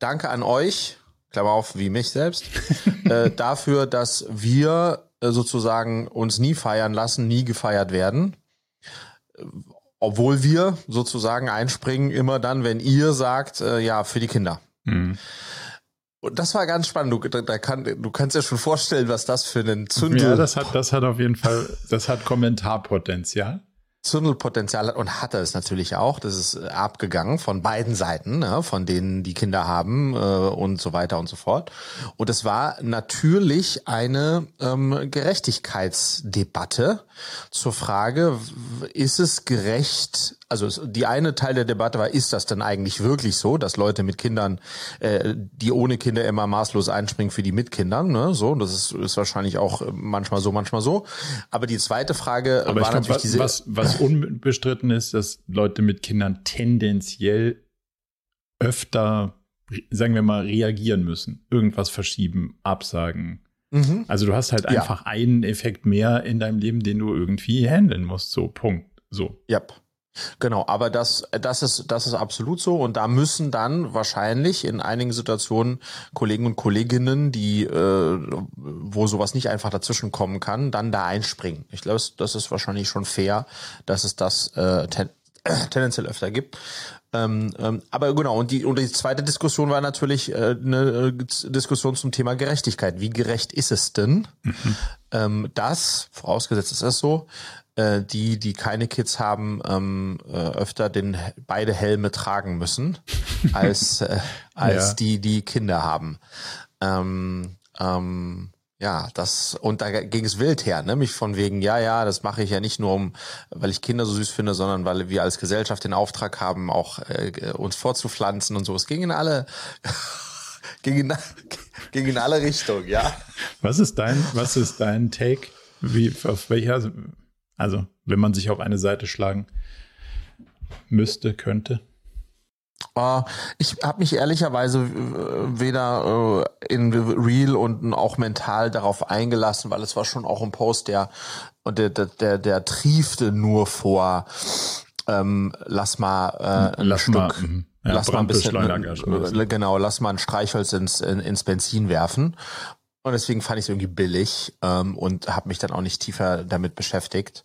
Danke an euch, Klammer auf, wie mich selbst, äh, dafür, dass wir äh, sozusagen uns nie feiern lassen, nie gefeiert werden. Obwohl wir sozusagen einspringen, immer dann, wenn ihr sagt, äh, ja, für die Kinder. Mhm. Und das war ganz spannend. Du, da kann, du kannst dir schon vorstellen, was das für einen Zündel. Ja, das hat, das hat auf jeden Fall, das hat Kommentarpotenzial. Zündelpotenzial hat und hatte es natürlich auch. Das ist äh, abgegangen von beiden Seiten, ne, von denen die Kinder haben äh, und so weiter und so fort. Und es war natürlich eine ähm, Gerechtigkeitsdebatte zur Frage, ist es gerecht, also die eine Teil der Debatte war, ist das denn eigentlich wirklich so, dass Leute mit Kindern, äh, die ohne Kinder immer maßlos einspringen für die mit Kindern, ne? So, das ist, ist wahrscheinlich auch manchmal so, manchmal so. Aber die zweite Frage Aber war natürlich glaub, was, diese. Was, was unbestritten ist, dass Leute mit Kindern tendenziell öfter, sagen wir mal, reagieren müssen, irgendwas verschieben, absagen. Mhm. Also du hast halt einfach ja. einen Effekt mehr in deinem Leben, den du irgendwie handeln musst. So, Punkt. So. Yep. Genau, aber das, das ist, das ist absolut so. Und da müssen dann wahrscheinlich in einigen Situationen Kollegen und Kolleginnen, die, äh, wo sowas nicht einfach dazwischen kommen kann, dann da einspringen. Ich glaube, das ist wahrscheinlich schon fair, dass es das äh, ten, äh, tendenziell öfter gibt. Ähm, ähm, aber genau, und die, und die zweite Diskussion war natürlich äh, eine äh, Diskussion zum Thema Gerechtigkeit. Wie gerecht ist es denn, mhm. ähm, dass, vorausgesetzt ist es so, äh, die, die keine Kids haben, ähm, äh, öfter den beide Helme tragen müssen, als, äh, als ja. die, die Kinder haben. Ähm, ähm, ja, das und da ging es wild her, ne? Mich von wegen, ja, ja, das mache ich ja nicht nur um, weil ich Kinder so süß finde, sondern weil wir als Gesellschaft den Auftrag haben, auch äh, uns vorzupflanzen und so. Es ging in alle, ging in, ging in alle Richtungen, ja. Was ist dein, was ist dein Take? Wie auf welcher also, wenn man sich auf eine Seite schlagen müsste, könnte. Uh, ich habe mich ehrlicherweise äh, weder uh, in Real und auch mental darauf eingelassen, weil es war schon auch ein Post, der der der der, der triefte nur vor. Ähm, lass mal äh, ein lass Stück, mal, mhm. ja, lass mal ein bisschen, äh, genau, lass mal ein Streichholz ins ins Benzin werfen. Und deswegen fand ich es irgendwie billig ähm, und habe mich dann auch nicht tiefer damit beschäftigt.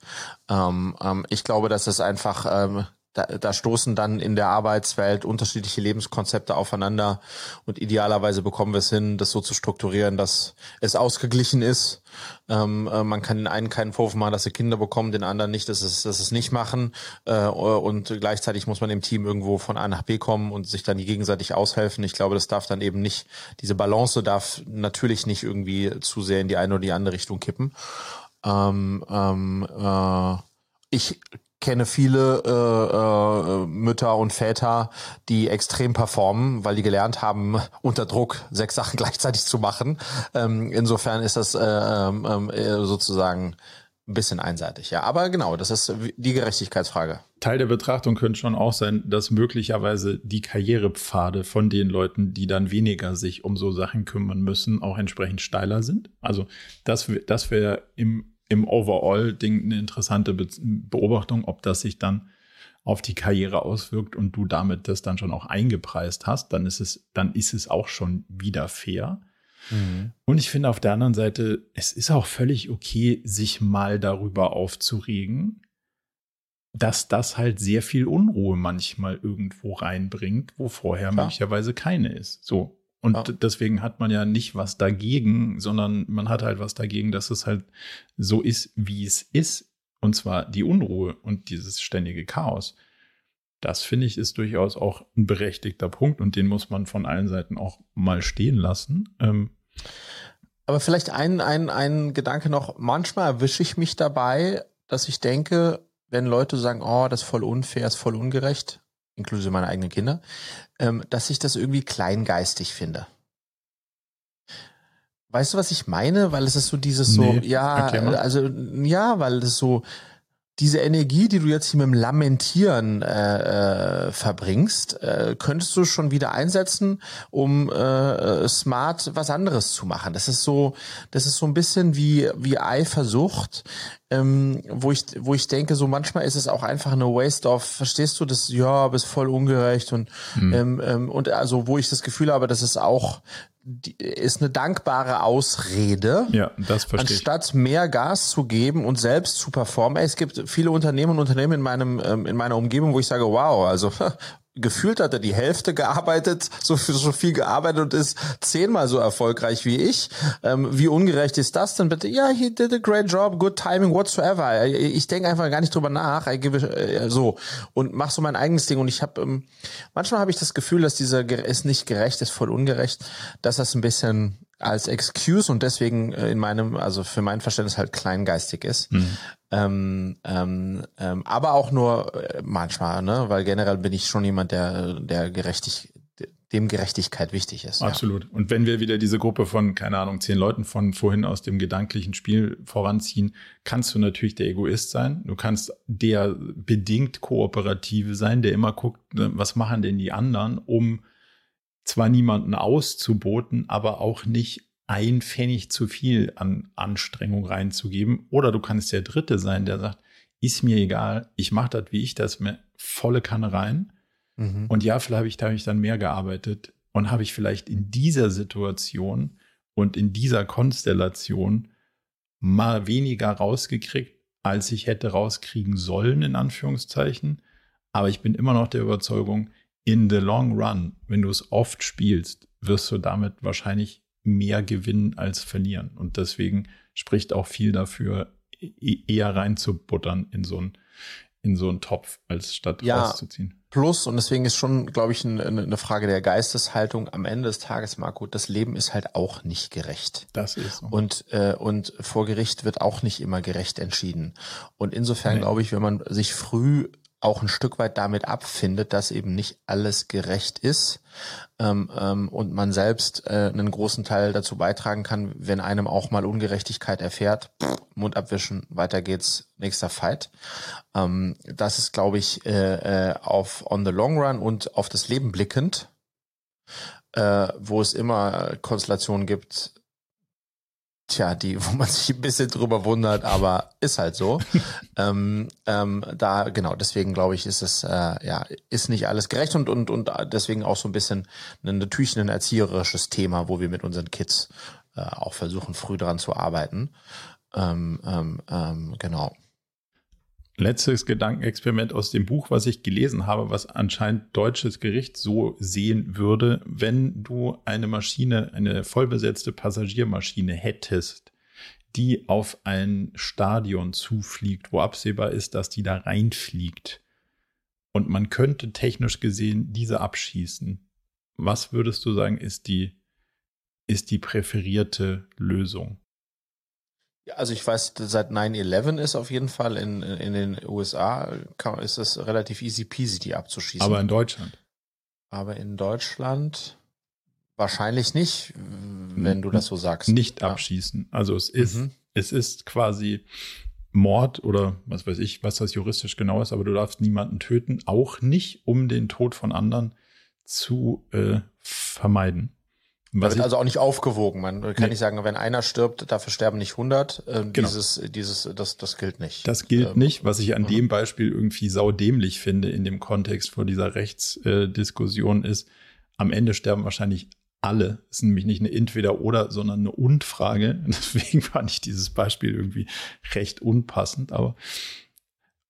Ähm, ähm, ich glaube, dass es einfach ähm, da, da stoßen dann in der Arbeitswelt unterschiedliche Lebenskonzepte aufeinander und idealerweise bekommen wir es hin, das so zu strukturieren, dass es ausgeglichen ist. Ähm, äh, man kann den einen keinen Vorwurf machen, dass sie Kinder bekommen, den anderen nicht, dass es, dass es nicht machen. Äh, und gleichzeitig muss man im Team irgendwo von A nach B kommen und sich dann gegenseitig aushelfen. Ich glaube, das darf dann eben nicht, diese Balance darf natürlich nicht irgendwie zu sehr in die eine oder die andere Richtung kippen. Ähm, ähm, äh, ich kenne viele äh, äh, Mütter und Väter, die extrem performen, weil die gelernt haben, unter Druck sechs Sachen gleichzeitig zu machen. Ähm, insofern ist das äh, ähm, äh, sozusagen ein bisschen einseitig. Ja, aber genau, das ist die Gerechtigkeitsfrage. Teil der Betrachtung könnte schon auch sein, dass möglicherweise die Karrierepfade von den Leuten, die dann weniger sich um so Sachen kümmern müssen, auch entsprechend steiler sind. Also das, das wäre im im Overall-Ding eine interessante Be Beobachtung, ob das sich dann auf die Karriere auswirkt und du damit das dann schon auch eingepreist hast, dann ist es, dann ist es auch schon wieder fair. Mhm. Und ich finde auf der anderen Seite, es ist auch völlig okay, sich mal darüber aufzuregen, dass das halt sehr viel Unruhe manchmal irgendwo reinbringt, wo vorher Klar. möglicherweise keine ist. So. Und ja. deswegen hat man ja nicht was dagegen, sondern man hat halt was dagegen, dass es halt so ist, wie es ist. Und zwar die Unruhe und dieses ständige Chaos. Das finde ich ist durchaus auch ein berechtigter Punkt und den muss man von allen Seiten auch mal stehen lassen. Ähm, aber vielleicht ein, ein, ein Gedanke noch. Manchmal erwische ich mich dabei, dass ich denke, wenn Leute sagen, oh, das ist voll unfair, ist voll ungerecht, inklusive meiner eigenen Kinder, ähm, dass ich das irgendwie kleingeistig finde. Weißt du, was ich meine? Weil es ist so dieses nee, so, ja, also ja, weil es so diese Energie, die du jetzt hier mit dem Lamentieren äh, äh, verbringst, äh, könntest du schon wieder einsetzen, um äh, smart was anderes zu machen. Das ist so, das ist so ein bisschen wie wie Eifersucht, ähm, wo ich wo ich denke, so manchmal ist es auch einfach eine Waste of, verstehst du das? Ja, bist voll ungerecht und mhm. ähm, ähm, und also wo ich das Gefühl habe, dass es auch die, ist eine dankbare Ausrede, ja, das verstehe anstatt ich. mehr Gas zu geben und selbst zu performen. Es gibt viele Unternehmen und Unternehmen in meinem ähm, in meiner Umgebung, wo ich sage, wow, also gefühlt hat er die Hälfte gearbeitet, so viel, so viel gearbeitet und ist zehnmal so erfolgreich wie ich. Ähm, wie ungerecht ist das denn bitte? Ja, he did a great job, good timing whatsoever. Ich denke einfach gar nicht drüber nach, I give it, äh, so und mach so mein eigenes Ding. Und ich habe ähm, manchmal habe ich das Gefühl, dass dieser ist nicht gerecht, ist voll ungerecht, dass das ein bisschen als Excuse und deswegen äh, in meinem, also für mein Verständnis halt kleingeistig ist. Mhm. Ähm, ähm, ähm, aber auch nur äh, manchmal, ne? Weil generell bin ich schon jemand, der, der gerechtig, dem Gerechtigkeit wichtig ist. Absolut. Ja. Und wenn wir wieder diese Gruppe von, keine Ahnung, zehn Leuten von vorhin aus dem gedanklichen Spiel voranziehen, kannst du natürlich der Egoist sein. Du kannst der bedingt Kooperative sein, der immer guckt, ne, was machen denn die anderen, um zwar niemanden auszuboten, aber auch nicht ein Pfennig zu viel an Anstrengung reinzugeben. Oder du kannst der Dritte sein, der sagt, ist mir egal, ich mache das, wie ich das, mir volle Kanne rein. Mhm. Und ja, vielleicht habe ich, da hab ich dann mehr gearbeitet und habe ich vielleicht in dieser Situation und in dieser Konstellation mal weniger rausgekriegt, als ich hätte rauskriegen sollen, in Anführungszeichen. Aber ich bin immer noch der Überzeugung, in the long run, wenn du es oft spielst, wirst du damit wahrscheinlich mehr gewinnen als verlieren. Und deswegen spricht auch viel dafür, e-, eher reinzubuttern in so einen in so einen Topf, als statt ja, rauszuziehen. Plus, und deswegen ist schon, glaube ich, eine, eine Frage der Geisteshaltung am Ende des Tages, Marco, das Leben ist halt auch nicht gerecht. Das ist so. Und, äh, und vor Gericht wird auch nicht immer gerecht entschieden. Und insofern nee. glaube ich, wenn man sich früh auch ein Stück weit damit abfindet, dass eben nicht alles gerecht ist ähm, ähm, und man selbst äh, einen großen Teil dazu beitragen kann, wenn einem auch mal Ungerechtigkeit erfährt, pff, Mund abwischen, weiter geht's, nächster Fight. Ähm, das ist, glaube ich, äh, äh, auf on the long run und auf das Leben blickend, äh, wo es immer Konstellationen gibt, tja, die, wo man sich ein bisschen drüber wundert, aber ist halt so. ähm, ähm, da, genau, deswegen glaube ich, ist es, äh, ja, ist nicht alles gerecht und, und, und deswegen auch so ein bisschen ein, natürlich ein erzieherisches Thema, wo wir mit unseren Kids äh, auch versuchen, früh dran zu arbeiten. Ähm, ähm, ähm, genau. Letztes Gedankenexperiment aus dem Buch, was ich gelesen habe, was anscheinend deutsches Gericht so sehen würde, wenn du eine Maschine, eine vollbesetzte Passagiermaschine hättest, die auf ein Stadion zufliegt, wo absehbar ist, dass die da reinfliegt. Und man könnte technisch gesehen diese abschießen. Was würdest du sagen, ist die, ist die präferierte Lösung? Also ich weiß, seit 9-11 ist auf jeden Fall in, in den USA kann, ist es relativ easy peasy, die abzuschießen. Aber in Deutschland. Aber in Deutschland wahrscheinlich nicht, wenn du das so sagst. Nicht abschießen. Also es ist, mhm. es ist quasi Mord oder was weiß ich, was das juristisch genau ist, aber du darfst niemanden töten, auch nicht, um den Tod von anderen zu äh, vermeiden. Was also auch nicht aufgewogen. Man kann nee. nicht sagen, wenn einer stirbt, dafür sterben nicht 100. Ähm, genau. Dieses, dieses, das, das gilt nicht. Das gilt ähm, nicht, was ich an mhm. dem Beispiel irgendwie saudämlich finde in dem Kontext vor dieser Rechtsdiskussion ist, am Ende sterben wahrscheinlich alle. Es ist nämlich nicht eine Entweder-Oder, sondern eine Und-Frage. Deswegen fand ich dieses Beispiel irgendwie recht unpassend, aber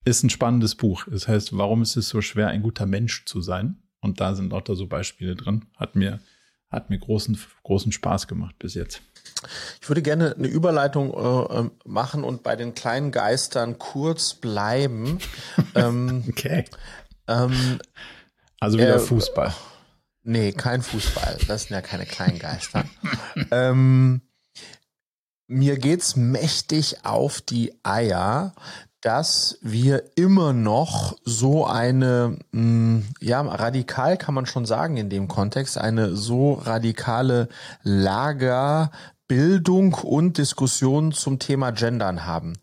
ist ein spannendes Buch. Das heißt, warum ist es so schwer, ein guter Mensch zu sein? Und da sind lauter so Beispiele drin. Hat mir hat mir großen, großen Spaß gemacht bis jetzt. Ich würde gerne eine Überleitung äh, ähm, machen und bei den kleinen Geistern kurz bleiben. ähm, okay. Ähm, also wieder äh, Fußball. Nee, kein Fußball. Das sind ja keine kleinen Geister. ähm, mir geht's mächtig auf die Eier, dass wir immer noch so eine, mh, mm, ja, radikal kann man schon sagen in dem Kontext, eine so radikale Lagerbildung und Diskussion zum Thema Gendern haben.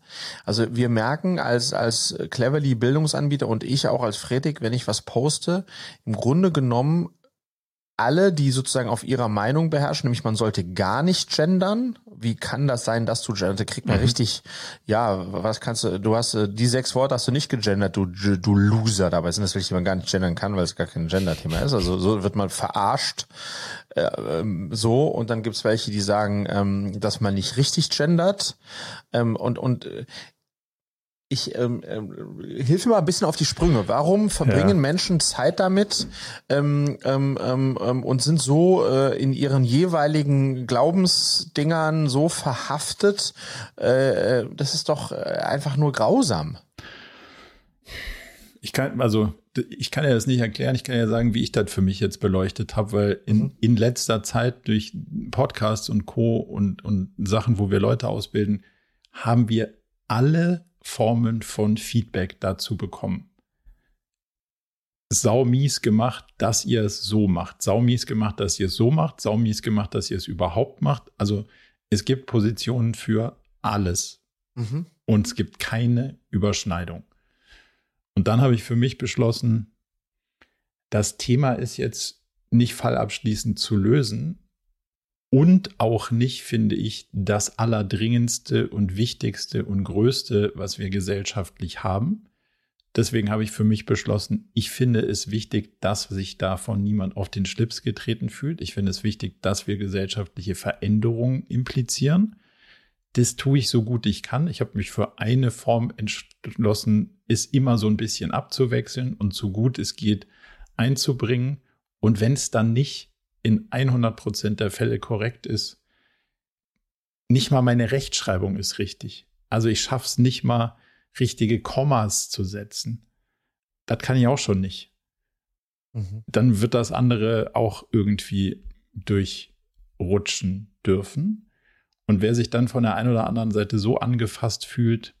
Also wir merken als, als Cleverly Bildungsanbieter und ich auch als Fredik, wenn ich was poste, im Grunde genommen alle, die sozusagen auf ihrer Meinung beherrschen, nämlich man sollte gar nicht gendern. Wie kann das sein, dass du gendert? Kriegt man mhm. richtig, ja, was kannst du, du hast, die sechs Worte hast du nicht gegendert, du, du Loser. Dabei sind das wirklich, die man gar nicht gendern kann, weil es gar kein Gender-Thema ist. Also so wird man verarscht, äh, ähm, so. Und dann gibt's welche, die sagen, ähm, dass man nicht richtig gendert. Ähm, und, und äh, ich ähm, ähm, hilf mir mal ein bisschen auf die Sprünge. Warum verbringen ja. Menschen Zeit damit ähm, ähm, ähm, ähm, und sind so äh, in ihren jeweiligen Glaubensdingern so verhaftet? Äh, äh das ist doch äh, einfach nur grausam. Ich kann also ich kann ja das nicht erklären. Ich kann ja sagen, wie ich das für mich jetzt beleuchtet habe, weil in, mhm. in letzter Zeit durch Podcasts und Co. und und Sachen, wo wir Leute ausbilden, haben wir alle Formen von Feedback dazu bekommen. Saumies gemacht, dass ihr es so macht. Saumies gemacht, dass ihr es so macht. Saumies gemacht, dass ihr es überhaupt macht. Also es gibt Positionen für alles. Mhm. Und es gibt keine Überschneidung. Und dann habe ich für mich beschlossen, das Thema ist jetzt nicht fallabschließend zu lösen, und auch nicht, finde ich, das allerdringendste und wichtigste und größte, was wir gesellschaftlich haben. Deswegen habe ich für mich beschlossen, ich finde es wichtig, dass sich davon niemand auf den Schlips getreten fühlt. Ich finde es wichtig, dass wir gesellschaftliche Veränderungen implizieren. Das tue ich so gut ich kann. Ich habe mich für eine Form entschlossen, es immer so ein bisschen abzuwechseln und so gut es geht einzubringen. Und wenn es dann nicht in 100 Prozent der Fälle korrekt ist. Nicht mal meine Rechtschreibung ist richtig. Also ich schaff's nicht mal, richtige Kommas zu setzen. Das kann ich auch schon nicht. Mhm. Dann wird das andere auch irgendwie durchrutschen dürfen. Und wer sich dann von der einen oder anderen Seite so angefasst fühlt,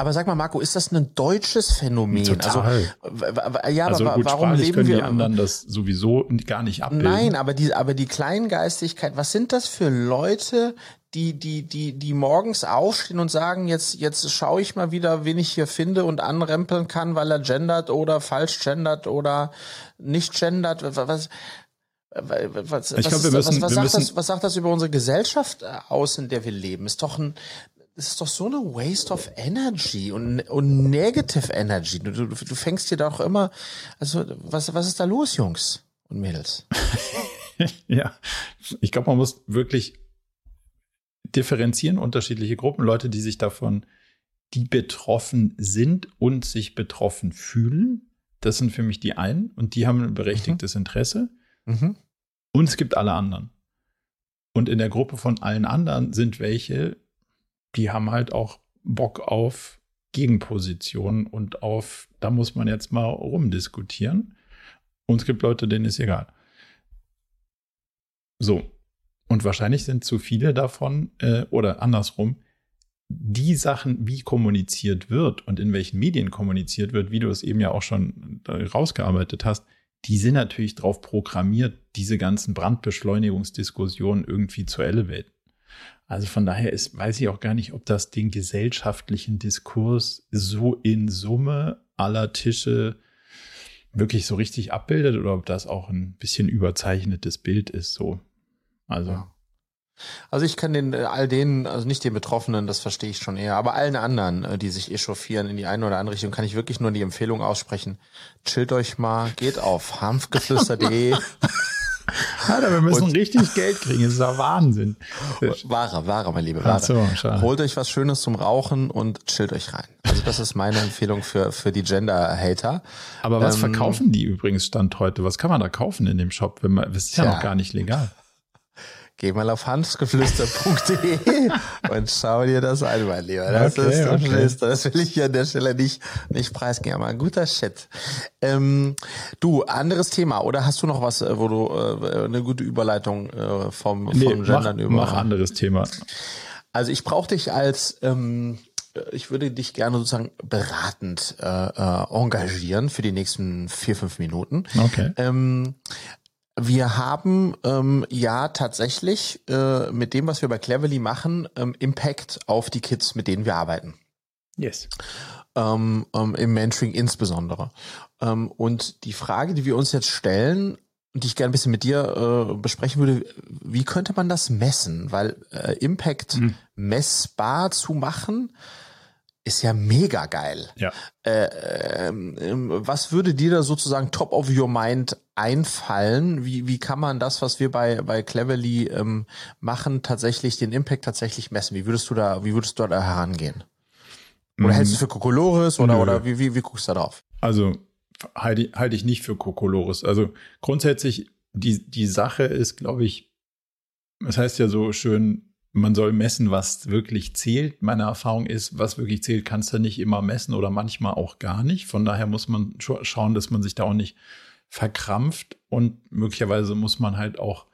aber sag mal, Marco, ist das ein deutsches Phänomen? Total. Also, ja, also aber gut, warum leben können wir die anderen das sowieso gar nicht abbilden? Nein, aber die, aber die Kleingeistigkeit, was sind das für Leute, die, die, die, die morgens aufstehen und sagen, jetzt, jetzt schaue ich mal wieder, wen ich hier finde und anrempeln kann, weil er gendert oder falsch gendert oder nicht gendert. Was, was, ich glaub, wir müssen, was, was, sagt das, was sagt das über unsere Gesellschaft aus, in der wir leben? Ist doch ein, es ist doch so eine Waste of Energy und, und Negative Energy. Du, du, du fängst dir doch immer, also was, was ist da los, Jungs und Mädels? ja, ich glaube, man muss wirklich differenzieren, unterschiedliche Gruppen, Leute, die sich davon die betroffen sind und sich betroffen fühlen. Das sind für mich die einen und die haben ein berechtigtes mhm. Interesse. Mhm. Und es gibt alle anderen. Und in der Gruppe von allen anderen sind welche, die haben halt auch Bock auf Gegenpositionen und auf, da muss man jetzt mal rumdiskutieren. Und es gibt Leute, denen ist egal. So. Und wahrscheinlich sind zu viele davon, äh, oder andersrum, die Sachen, wie kommuniziert wird und in welchen Medien kommuniziert wird, wie du es eben ja auch schon rausgearbeitet hast, die sind natürlich darauf programmiert, diese ganzen Brandbeschleunigungsdiskussionen irgendwie zu elevaten. Also von daher ist, weiß ich auch gar nicht, ob das den gesellschaftlichen Diskurs so in Summe aller Tische wirklich so richtig abbildet oder ob das auch ein bisschen überzeichnetes Bild ist, so. Also. Ja. Also ich kann den äh, all denen, also nicht den Betroffenen, das verstehe ich schon eher, aber allen anderen, äh, die sich echauffieren in die eine oder andere Richtung, kann ich wirklich nur die Empfehlung aussprechen. Chillt euch mal, geht auf hanfgeflüster.de. Alter, wir müssen und, richtig Geld kriegen, das ist ja Wahnsinn. Wahre, wahre, mein Lieber. Wahre. So, Holt euch was Schönes zum Rauchen und chillt euch rein. Also das ist meine Empfehlung für, für die Gender-Hater. Aber was ähm, verkaufen die übrigens Stand heute? Was kann man da kaufen in dem Shop? Wenn man, das ist ja, ja noch gar nicht legal. Geh mal auf hansgeflüster.de und schau dir das an, mein Lieber. Das okay, ist okay. Das will ich hier an der Stelle nicht, nicht preisgeben, aber ein guter Shit. Ähm, du, anderes Thema, oder hast du noch was, äh, wo du äh, eine gute Überleitung äh, vom, nee, vom Gendern mach, über? Mach anderes Thema. Also ich brauche dich als ähm, ich würde dich gerne sozusagen beratend äh, äh, engagieren für die nächsten vier, fünf Minuten. Okay. Ähm, wir haben ähm, ja tatsächlich äh, mit dem, was wir bei Cleverly machen, ähm, Impact auf die Kids, mit denen wir arbeiten. Yes. Ähm, ähm, Im Mentoring insbesondere. Ähm, und die Frage, die wir uns jetzt stellen, die ich gerne ein bisschen mit dir äh, besprechen würde, wie könnte man das messen? Weil äh, Impact mhm. messbar zu machen, ist ja mega geil. Ja. Äh, ähm, was würde dir da sozusagen top of your mind einfallen? Wie, wie kann man das, was wir bei, bei Cleverly ähm, machen, tatsächlich, den Impact tatsächlich messen? Wie würdest du da, wie würdest du da herangehen? Oder mhm. hältst du es für Kokolores oder, oder wie, wie, wie guckst du da drauf? Also halte halte ich nicht für Kokolores. Also grundsätzlich, die, die Sache ist, glaube ich, es das heißt ja so schön, man soll messen, was wirklich zählt. Meine Erfahrung ist, was wirklich zählt, kannst du nicht immer messen oder manchmal auch gar nicht. Von daher muss man schauen, dass man sich da auch nicht verkrampft und möglicherweise muss man halt auch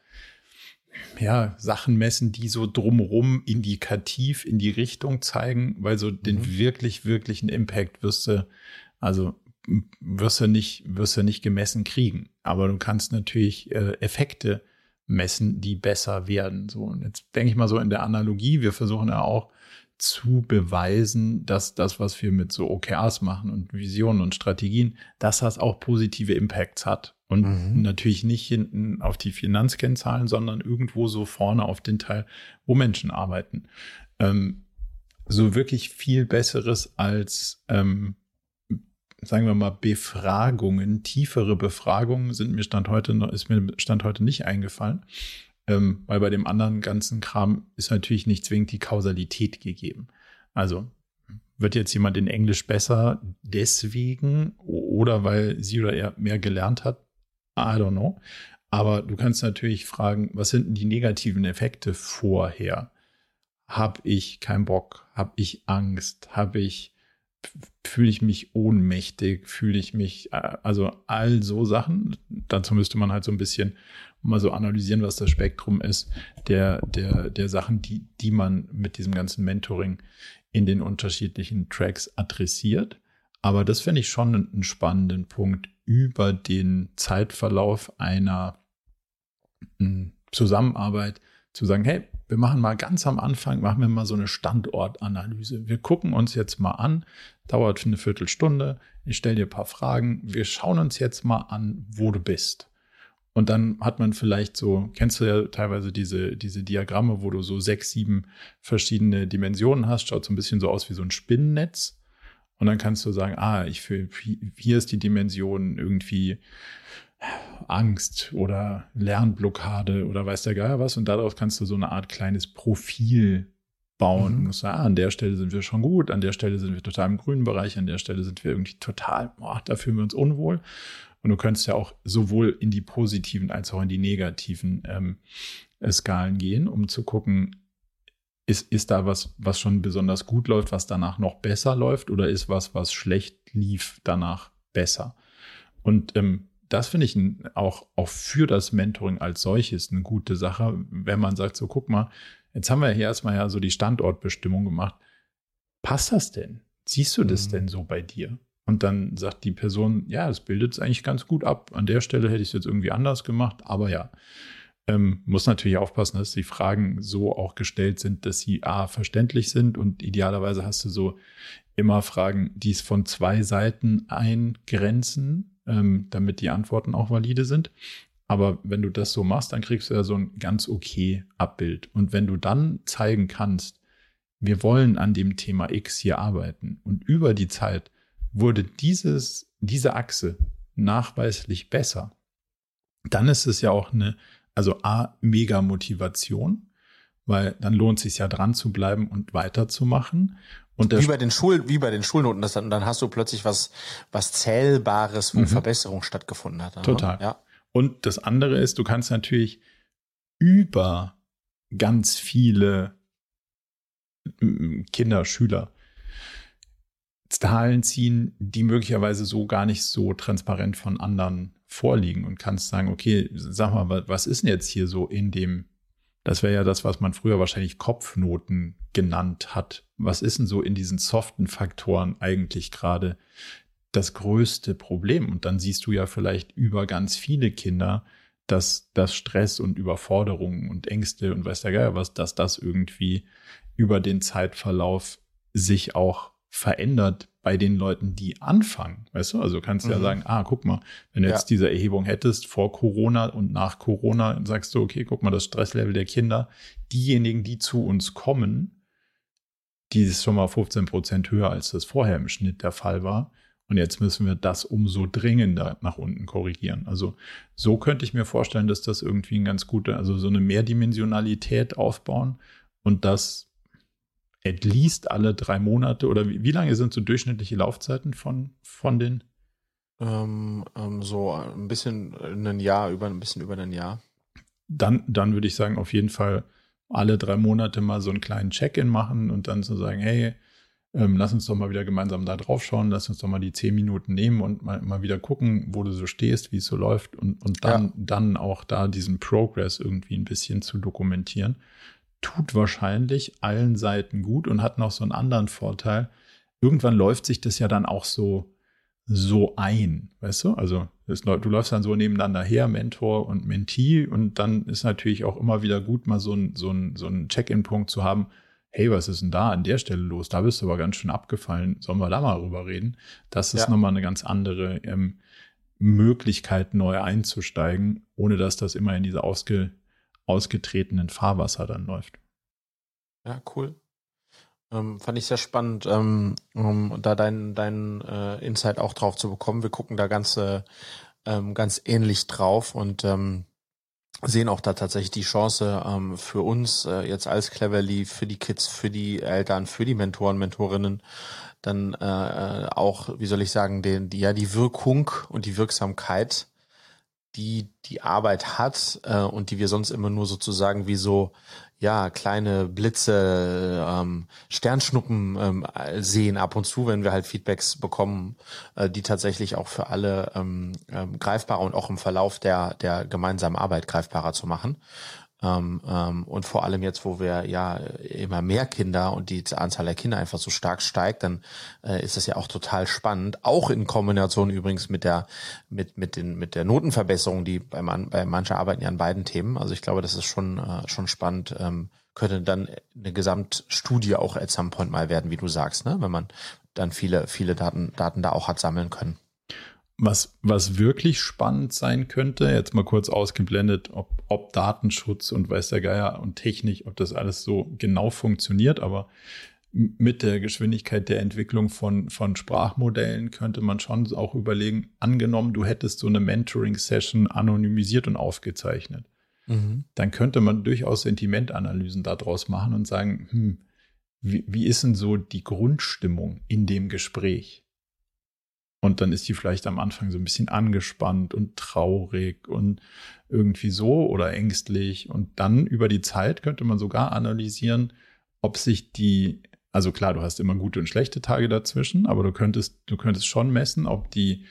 ja, Sachen messen, die so drumrum indikativ in die Richtung zeigen, weil so den mhm. wirklich, wirklichen Impact wirst du, also wirst du nicht, wirst du nicht gemessen kriegen. Aber du kannst natürlich äh, Effekte messen, die besser werden. So, und jetzt denke ich mal so in der Analogie, wir versuchen ja auch zu beweisen, dass das, was wir mit so OKRs machen und Visionen und Strategien, dass das auch positive Impacts hat. Und mhm. natürlich nicht hinten auf die Finanzkennzahlen, sondern irgendwo so vorne auf den Teil, wo Menschen arbeiten. Ähm, so wirklich viel Besseres als ähm, sagen wir mal, Befragungen, tiefere Befragungen sind mir Stand heute noch, ist mir Stand heute nicht eingefallen. Ähm, weil bei dem anderen ganzen Kram ist natürlich nicht zwingend die Kausalität gegeben. Also wird jetzt jemand in Englisch besser deswegen oder weil sie oder er mehr gelernt hat? I don't know. Aber du kannst natürlich fragen, was sind denn die negativen Effekte vorher? Hab ich keinen Bock? Hab ich Angst? Hab ich fühle ich mich ohnmächtig, fühle ich mich, äh, also all so Sachen. Dazu müsste man halt so ein bisschen mal so analysieren, was das Spektrum ist der, der, der Sachen, die, die man mit diesem ganzen Mentoring in den unterschiedlichen Tracks adressiert. Aber das finde ich schon einen spannenden Punkt über den Zeitverlauf einer hm, Zusammenarbeit zu sagen, hey, wir machen mal ganz am Anfang, machen wir mal so eine Standortanalyse. Wir gucken uns jetzt mal an, dauert eine Viertelstunde, ich stelle dir ein paar Fragen, wir schauen uns jetzt mal an, wo du bist. Und dann hat man vielleicht so, kennst du ja teilweise diese, diese Diagramme, wo du so sechs, sieben verschiedene Dimensionen hast, schaut so ein bisschen so aus wie so ein Spinnennetz. Und dann kannst du sagen, ah, ich für, hier ist die Dimension irgendwie Angst oder Lernblockade oder weiß der Geier was. Und daraus kannst du so eine Art kleines Profil bauen. Mhm. Und sagen, ah, an der Stelle sind wir schon gut, an der Stelle sind wir total im grünen Bereich, an der Stelle sind wir irgendwie total, boah, da fühlen wir uns unwohl. Und du könntest ja auch sowohl in die positiven als auch in die negativen ähm, Skalen gehen, um zu gucken, ist, ist da was, was schon besonders gut läuft, was danach noch besser läuft, oder ist was, was schlecht lief, danach besser? Und ähm, das finde ich auch, auch für das Mentoring als solches eine gute Sache, wenn man sagt, so guck mal, jetzt haben wir hier erstmal ja so die Standortbestimmung gemacht. Passt das denn? Siehst du das mhm. denn so bei dir? Und dann sagt die Person, ja, es bildet es eigentlich ganz gut ab. An der Stelle hätte ich es jetzt irgendwie anders gemacht, aber ja. Ähm, muss natürlich aufpassen, dass die Fragen so auch gestellt sind, dass sie A, verständlich sind und idealerweise hast du so immer Fragen, die es von zwei Seiten eingrenzen, ähm, damit die Antworten auch valide sind. Aber wenn du das so machst, dann kriegst du ja so ein ganz okay Abbild. Und wenn du dann zeigen kannst, wir wollen an dem Thema X hier arbeiten und über die Zeit wurde dieses, diese Achse nachweislich besser, dann ist es ja auch eine also A, mega Motivation, weil dann lohnt es sich ja dran zu bleiben und weiterzumachen. Und wie bei den Schul, wie bei den Schulnoten, das dann, dann hast du plötzlich was, was zählbares, wo mhm. Verbesserung stattgefunden hat. Total. Ja. Und das andere ist, du kannst natürlich über ganz viele Kinder, Schüler Zahlen ziehen, die möglicherweise so gar nicht so transparent von anderen vorliegen und kannst sagen, okay, sag mal, was ist denn jetzt hier so in dem, das wäre ja das, was man früher wahrscheinlich Kopfnoten genannt hat. Was ist denn so in diesen soften Faktoren eigentlich gerade das größte Problem? Und dann siehst du ja vielleicht über ganz viele Kinder, dass das Stress und Überforderungen und Ängste und weiß der Geier was, dass das irgendwie über den Zeitverlauf sich auch verändert bei den Leuten, die anfangen. Weißt du, also kannst du mhm. ja sagen, ah, guck mal, wenn du ja. jetzt diese Erhebung hättest vor Corona und nach Corona, sagst du, okay, guck mal, das Stresslevel der Kinder, diejenigen, die zu uns kommen, die ist schon mal 15 Prozent höher, als das vorher im Schnitt der Fall war. Und jetzt müssen wir das umso dringender nach unten korrigieren. Also so könnte ich mir vorstellen, dass das irgendwie ein ganz guter, also so eine Mehrdimensionalität aufbauen und das at least alle drei Monate oder wie, wie lange sind so durchschnittliche Laufzeiten von, von den? Ähm, ähm, so ein bisschen ein Jahr, über ein bisschen über ein Jahr. Dann, dann würde ich sagen, auf jeden Fall alle drei Monate mal so einen kleinen Check-in machen und dann zu so sagen, hey, ähm, lass uns doch mal wieder gemeinsam da drauf schauen, lass uns doch mal die zehn Minuten nehmen und mal, mal wieder gucken, wo du so stehst, wie es so läuft und, und dann, ja. dann auch da diesen Progress irgendwie ein bisschen zu dokumentieren tut wahrscheinlich allen Seiten gut und hat noch so einen anderen Vorteil. Irgendwann läuft sich das ja dann auch so, so ein, weißt du? Also das, du läufst dann so nebeneinander her, Mentor und Mentee, und dann ist natürlich auch immer wieder gut, mal so ein, so ein, so ein Check-in-Punkt zu haben. Hey, was ist denn da an der Stelle los? Da bist du aber ganz schön abgefallen. Sollen wir da mal drüber reden? Das ist ja. nochmal eine ganz andere ähm, Möglichkeit, neu einzusteigen, ohne dass das immer in diese ausge, ausgetretenen Fahrwasser dann läuft. Ja, cool. Ähm, fand ich sehr spannend, ähm, um da deinen dein, äh, Insight auch drauf zu bekommen. Wir gucken da ganz, äh, ganz ähnlich drauf und ähm, sehen auch da tatsächlich die Chance ähm, für uns äh, jetzt als Cleverly, für die Kids, für die Eltern, für die Mentoren, Mentorinnen, dann äh, äh auch, wie soll ich sagen, den, die, ja die Wirkung und die Wirksamkeit die die Arbeit hat äh, und die wir sonst immer nur sozusagen wie so ja kleine Blitze, ähm, Sternschnuppen ähm, sehen ab und zu, wenn wir halt Feedbacks bekommen, äh, die tatsächlich auch für alle ähm, ähm, greifbarer und auch im Verlauf der der gemeinsamen Arbeit greifbarer zu machen. Ähm, ähm, und vor allem jetzt, wo wir ja immer mehr Kinder und die Anzahl der Kinder einfach so stark steigt, dann äh, ist das ja auch total spannend. Auch in Kombination übrigens mit der mit mit den mit der Notenverbesserung, die bei, man, bei mancher arbeiten ja an beiden Themen. Also ich glaube, das ist schon äh, schon spannend. Ähm, könnte dann eine Gesamtstudie auch at some point mal werden, wie du sagst, ne? wenn man dann viele viele Daten Daten da auch hat sammeln können. Was, was wirklich spannend sein könnte, jetzt mal kurz ausgeblendet, ob, ob Datenschutz und weiß der Geier und Technik, ob das alles so genau funktioniert, aber mit der Geschwindigkeit der Entwicklung von, von Sprachmodellen könnte man schon auch überlegen, angenommen, du hättest so eine Mentoring-Session anonymisiert und aufgezeichnet. Mhm. Dann könnte man durchaus Sentimentanalysen daraus machen und sagen, hm, wie, wie ist denn so die Grundstimmung in dem Gespräch? Und dann ist die vielleicht am Anfang so ein bisschen angespannt und traurig und irgendwie so oder ängstlich. Und dann über die Zeit könnte man sogar analysieren, ob sich die, also klar, du hast immer gute und schlechte Tage dazwischen, aber du könntest, du könntest schon messen, ob die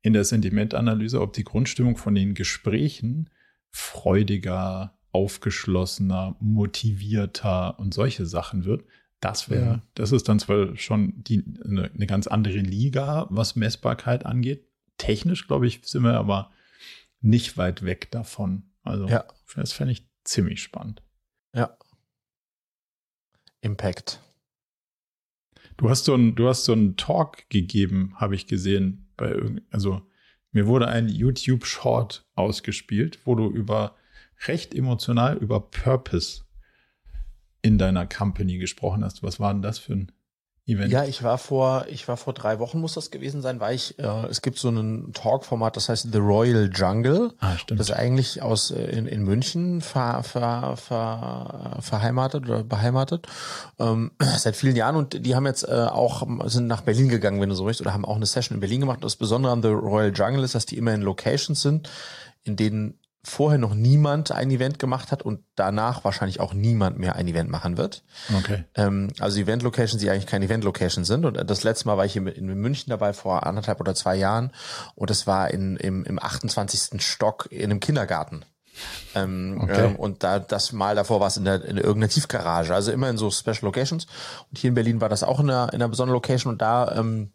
in der Sentimentanalyse, ob die Grundstimmung von den Gesprächen freudiger, aufgeschlossener, motivierter und solche Sachen wird. Das wäre, mhm. das ist dann zwar schon die, eine, eine, ganz andere Liga, was Messbarkeit angeht. Technisch, glaube ich, sind wir aber nicht weit weg davon. Also, ja. das fände ich ziemlich spannend. Ja. Impact. Du hast so einen, du hast so einen Talk gegeben, habe ich gesehen, bei also mir wurde ein YouTube Short ausgespielt, wo du über recht emotional über Purpose in deiner Company gesprochen hast. Was war denn das für ein Event? Ja, ich war vor, ich war vor drei Wochen muss das gewesen sein, weil ich, äh, es gibt so ein Talk-Format, das heißt The Royal Jungle. Ah, stimmt. Das ist eigentlich aus äh, in, in München ver, ver, ver, verheimatet oder beheimatet ähm, seit vielen Jahren und die haben jetzt äh, auch sind nach Berlin gegangen, wenn du so möchtest, oder haben auch eine Session in Berlin gemacht. Das Besondere an The Royal Jungle ist, dass die immer in Locations sind, in denen vorher noch niemand ein Event gemacht hat und danach wahrscheinlich auch niemand mehr ein Event machen wird. Okay. Ähm, also Event-Locations, die eigentlich keine Event-Locations sind. Und das letzte Mal war ich in, in München dabei vor anderthalb oder zwei Jahren und es war in, im, im 28. Stock in einem Kindergarten. Ähm, okay. ähm, und da das Mal davor war es in, der, in irgendeiner Tiefgarage, also immer in so Special Locations. Und hier in Berlin war das auch in einer, in einer besonderen Location und da ähm,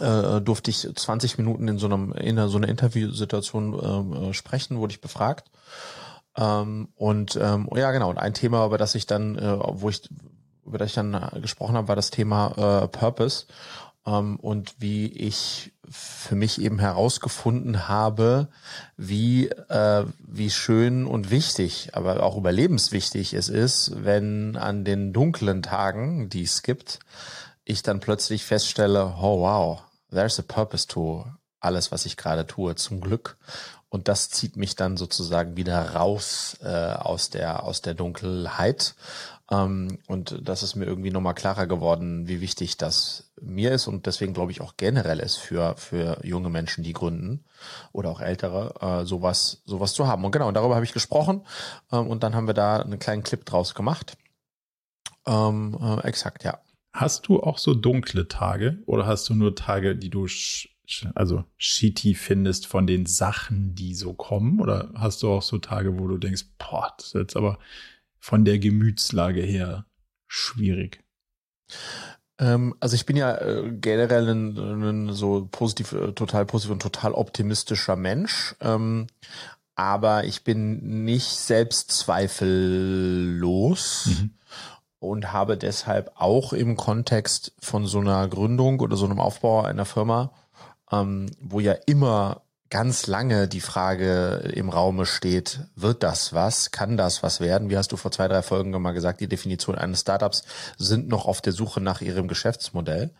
äh, durfte ich 20 Minuten in so einem in so einer Interviewsituation ähm, äh, sprechen, wurde ich befragt. Ähm, und ähm, ja, genau. Und ein Thema, über das ich dann, äh, wo ich über das ich dann gesprochen habe, war das Thema äh, Purpose ähm, und wie ich für mich eben herausgefunden habe, wie äh, wie schön und wichtig, aber auch überlebenswichtig es ist, wenn an den dunklen Tagen, die es gibt, ich dann plötzlich feststelle, oh wow, there's a purpose to alles, was ich gerade tue, zum Glück. Und das zieht mich dann sozusagen wieder raus äh, aus der aus der Dunkelheit. Ähm, und das ist mir irgendwie nochmal klarer geworden, wie wichtig das mir ist und deswegen glaube ich auch generell ist für für junge Menschen, die gründen oder auch ältere, äh, sowas sowas zu haben. Und genau, und darüber habe ich gesprochen ähm, und dann haben wir da einen kleinen Clip draus gemacht. Ähm, äh, exakt, ja. Hast du auch so dunkle Tage oder hast du nur Tage, die du also shitty findest von den Sachen, die so kommen? Oder hast du auch so Tage, wo du denkst, boah, das ist jetzt aber von der Gemütslage her schwierig? Ähm, also ich bin ja äh, generell ein, ein so positiv, äh, total positiv und total optimistischer Mensch. Ähm, aber ich bin nicht selbstzweifellos. Mhm und habe deshalb auch im Kontext von so einer Gründung oder so einem Aufbau einer Firma, ähm, wo ja immer ganz lange die Frage im Raume steht, wird das was? Kann das was werden? Wie hast du vor zwei, drei Folgen mal gesagt, die Definition eines Startups sind noch auf der Suche nach ihrem Geschäftsmodell.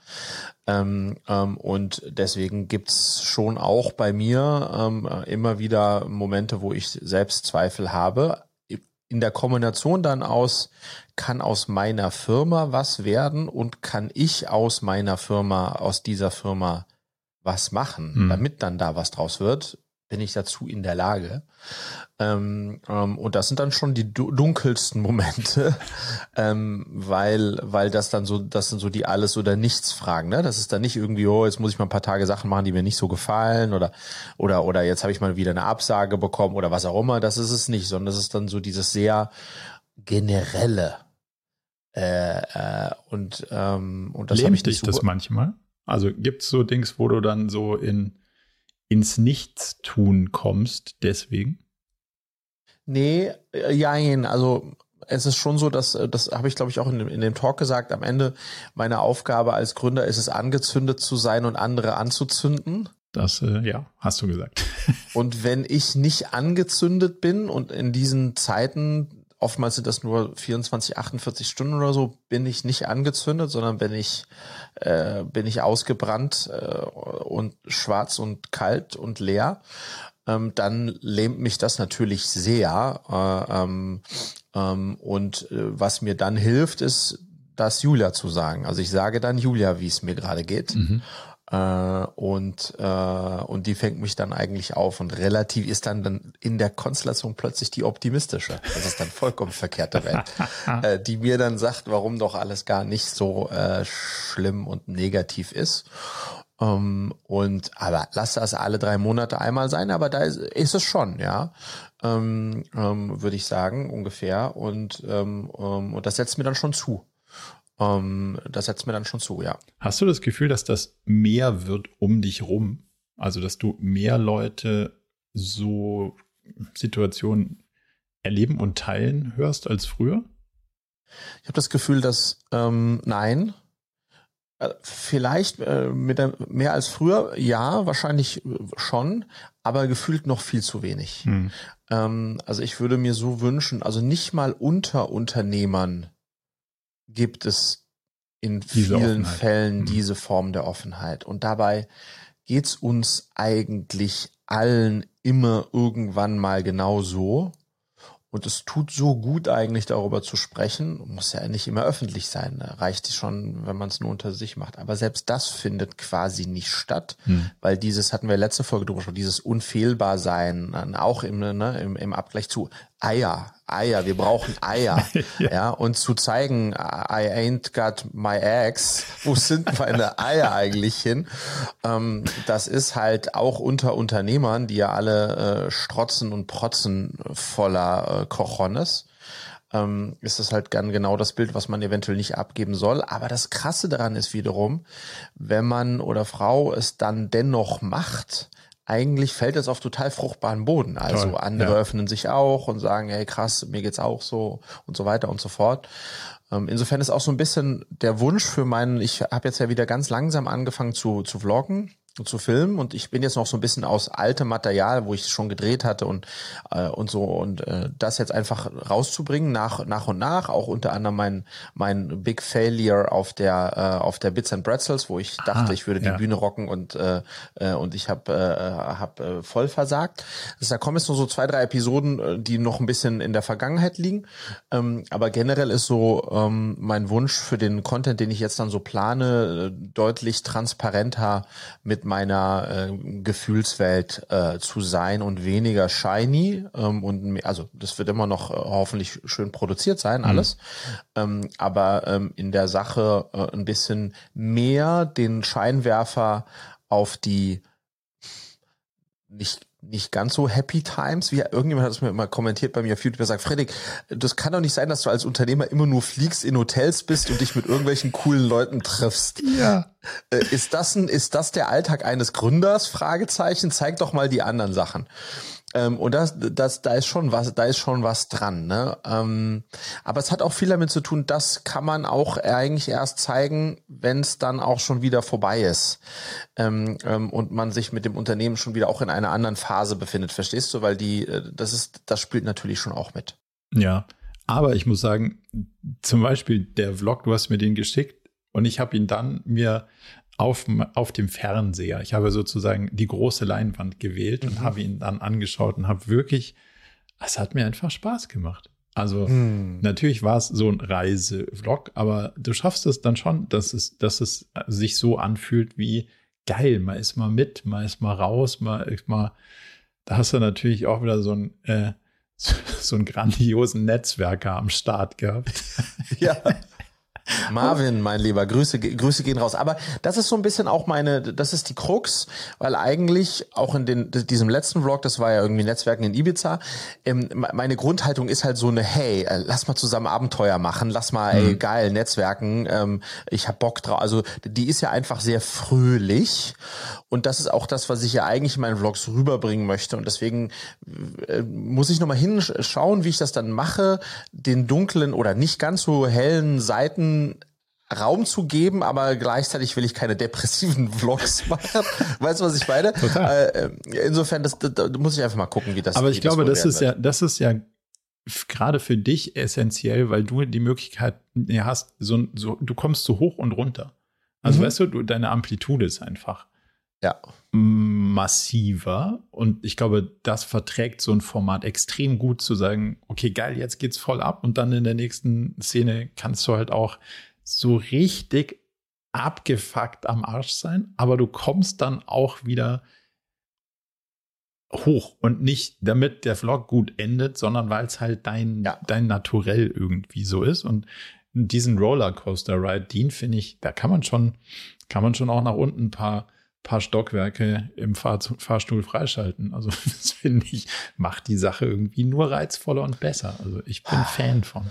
Ähm, ähm, und deswegen gibt's schon auch bei mir ähm, immer wieder Momente, wo ich selbst Zweifel habe. In der Kombination dann aus, kann aus meiner Firma was werden und kann ich aus meiner Firma, aus dieser Firma was machen, mhm. damit dann da was draus wird, bin ich dazu in der Lage. Ähm, ähm, und das sind dann schon die dunkelsten Momente, ähm, weil, weil das dann so, das sind so die alles oder nichts Fragen, ne? Das ist dann nicht irgendwie, oh, jetzt muss ich mal ein paar Tage Sachen machen, die mir nicht so gefallen oder, oder, oder jetzt habe ich mal wieder eine Absage bekommen oder was auch immer. Das ist es nicht, sondern das ist dann so dieses sehr generelle, äh, äh, und, ähm, und das habe ich dich das manchmal? Also gibt es so Dings, wo du dann so in ins Nichtstun kommst, deswegen? Nee, äh, jein, also es ist schon so, dass, äh, das habe ich glaube ich auch in dem, in dem Talk gesagt, am Ende meine Aufgabe als Gründer ist es, angezündet zu sein und andere anzuzünden. Das, äh, ja, hast du gesagt. und wenn ich nicht angezündet bin und in diesen Zeiten oftmals sind das nur 24, 48 Stunden oder so, bin ich nicht angezündet, sondern bin ich, äh, bin ich ausgebrannt äh, und schwarz und kalt und leer. Ähm, dann lähmt mich das natürlich sehr. Äh, ähm, ähm, und äh, was mir dann hilft, ist das Julia zu sagen. Also ich sage dann Julia, wie es mir gerade geht. Mhm. Äh, und, äh, und die fängt mich dann eigentlich auf und relativ ist dann, dann in der Konstellation plötzlich die optimistische. Das ist dann vollkommen verkehrte Welt, äh, die mir dann sagt, warum doch alles gar nicht so äh, schlimm und negativ ist. Um, ähm, und aber lass das alle drei Monate einmal sein, aber da ist, ist es schon, ja, ähm, ähm, würde ich sagen ungefähr und ähm, ähm, und das setzt mir dann schon zu. Ähm, das setzt mir dann schon zu, ja. Hast du das Gefühl, dass das mehr wird um dich rum? Also, dass du mehr Leute so Situationen erleben und teilen hörst als früher? Ich habe das Gefühl, dass ähm, nein, äh, Vielleicht äh, mit der, mehr als früher, ja, wahrscheinlich schon, aber gefühlt noch viel zu wenig. Hm. Ähm, also ich würde mir so wünschen, also nicht mal unter Unternehmern gibt es in diese vielen Offenheit. Fällen mhm. diese Form der Offenheit. Und dabei geht's uns eigentlich allen immer irgendwann mal genau so. Und es tut so gut eigentlich darüber zu sprechen. Muss ja nicht immer öffentlich sein. Ne? Reicht schon, wenn man es nur unter sich macht. Aber selbst das findet quasi nicht statt, hm. weil dieses hatten wir letzte Folge drüber schon, dieses unfehlbar sein, auch im, ne, im, im Abgleich zu Eier, Eier, wir brauchen Eier, ja. ja. und zu zeigen, I ain't got my eggs, wo sind meine Eier eigentlich hin? Ähm, das ist halt auch unter Unternehmern, die ja alle äh, strotzen und protzen voller äh, Cojones, ähm, ist das halt dann genau das Bild, was man eventuell nicht abgeben soll. Aber das Krasse daran ist wiederum, wenn man oder Frau es dann dennoch macht, eigentlich fällt es auf total fruchtbaren Boden. Also Toll, andere ja. öffnen sich auch und sagen, hey krass, mir geht's auch so und so weiter und so fort. Ähm, insofern ist auch so ein bisschen der Wunsch für meinen, ich habe jetzt ja wieder ganz langsam angefangen zu, zu vloggen zu filmen und ich bin jetzt noch so ein bisschen aus altem Material, wo ich schon gedreht hatte und äh, und so und äh, das jetzt einfach rauszubringen nach nach und nach auch unter anderem mein mein Big Failure auf der äh, auf der Bits and Pretzels, wo ich dachte, ich würde die ja. Bühne rocken und äh, äh, und ich habe äh, hab, äh, voll versagt. Also, da kommen jetzt nur so zwei drei Episoden, äh, die noch ein bisschen in der Vergangenheit liegen, ähm, aber generell ist so ähm, mein Wunsch für den Content, den ich jetzt dann so plane, äh, deutlich transparenter mit meiner äh, Gefühlswelt äh, zu sein und weniger shiny ähm, und also das wird immer noch äh, hoffentlich schön produziert sein alles, mhm. ähm, aber ähm, in der Sache äh, ein bisschen mehr den Scheinwerfer auf die nicht nicht ganz so happy times, wie irgendjemand hat es mir immer kommentiert bei mir auf YouTube, der sagt, Fredrik, das kann doch nicht sein, dass du als Unternehmer immer nur fliegst, in Hotels bist und dich mit irgendwelchen coolen Leuten triffst. Ja. Äh, ist das ein, ist das der Alltag eines Gründers? Fragezeichen. Zeig doch mal die anderen Sachen. Ähm, und das, das, da ist schon was, da ist schon was dran. Ne? Ähm, aber es hat auch viel damit zu tun, das kann man auch eigentlich erst zeigen, wenn es dann auch schon wieder vorbei ist ähm, ähm, und man sich mit dem Unternehmen schon wieder auch in einer anderen Phase befindet. Verstehst du? Weil die, äh, das ist, das spielt natürlich schon auch mit. Ja, aber ich muss sagen, zum Beispiel der Vlog, du hast mir den geschickt und ich habe ihn dann mir auf, auf dem Fernseher. Ich habe sozusagen die große Leinwand gewählt mhm. und habe ihn dann angeschaut und habe wirklich, es hat mir einfach Spaß gemacht. Also mhm. natürlich war es so ein Reisevlog, aber du schaffst es dann schon, dass es, dass es sich so anfühlt wie geil. Man ist mal mit, man ist mal raus, man ist mal. Da hast du natürlich auch wieder so ein äh, so einen grandiosen Netzwerker am Start gehabt. Ja. Marvin, mein Lieber, Grüße, Grüße gehen raus. Aber das ist so ein bisschen auch meine, das ist die Krux, weil eigentlich auch in den, diesem letzten Vlog, das war ja irgendwie Netzwerken in Ibiza, ähm, meine Grundhaltung ist halt so eine, hey, äh, lass mal zusammen Abenteuer machen, lass mal, ey, mhm. geil, Netzwerken, ähm, ich hab Bock drauf. Also die ist ja einfach sehr fröhlich und das ist auch das, was ich ja eigentlich in meinen Vlogs rüberbringen möchte und deswegen äh, muss ich nochmal hinschauen, wie ich das dann mache, den dunklen oder nicht ganz so hellen Seiten Raum zu geben, aber gleichzeitig will ich keine depressiven Vlogs machen. weißt du, was ich meine? Total. Äh, insofern, das, da muss ich einfach mal gucken, wie das. Aber ich glaube, das, das ist ja, das ist ja gerade für dich essentiell, weil du die Möglichkeit hast, so, so du kommst so hoch und runter. Also mhm. weißt du, du, deine Amplitude ist einfach ja. massiver. Und ich glaube, das verträgt so ein Format extrem gut zu sagen, okay, geil, jetzt geht's voll ab. Und dann in der nächsten Szene kannst du halt auch so richtig abgefuckt am Arsch sein, aber du kommst dann auch wieder hoch. Und nicht damit der Vlog gut endet, sondern weil es halt dein, ja. dein Naturell irgendwie so ist. Und diesen Rollercoaster Ride, den finde ich, da kann man schon, kann man schon auch nach unten ein paar, paar Stockwerke im Fahr Fahrstuhl freischalten. Also das finde ich, macht die Sache irgendwie nur reizvoller und besser. Also ich bin Fan von.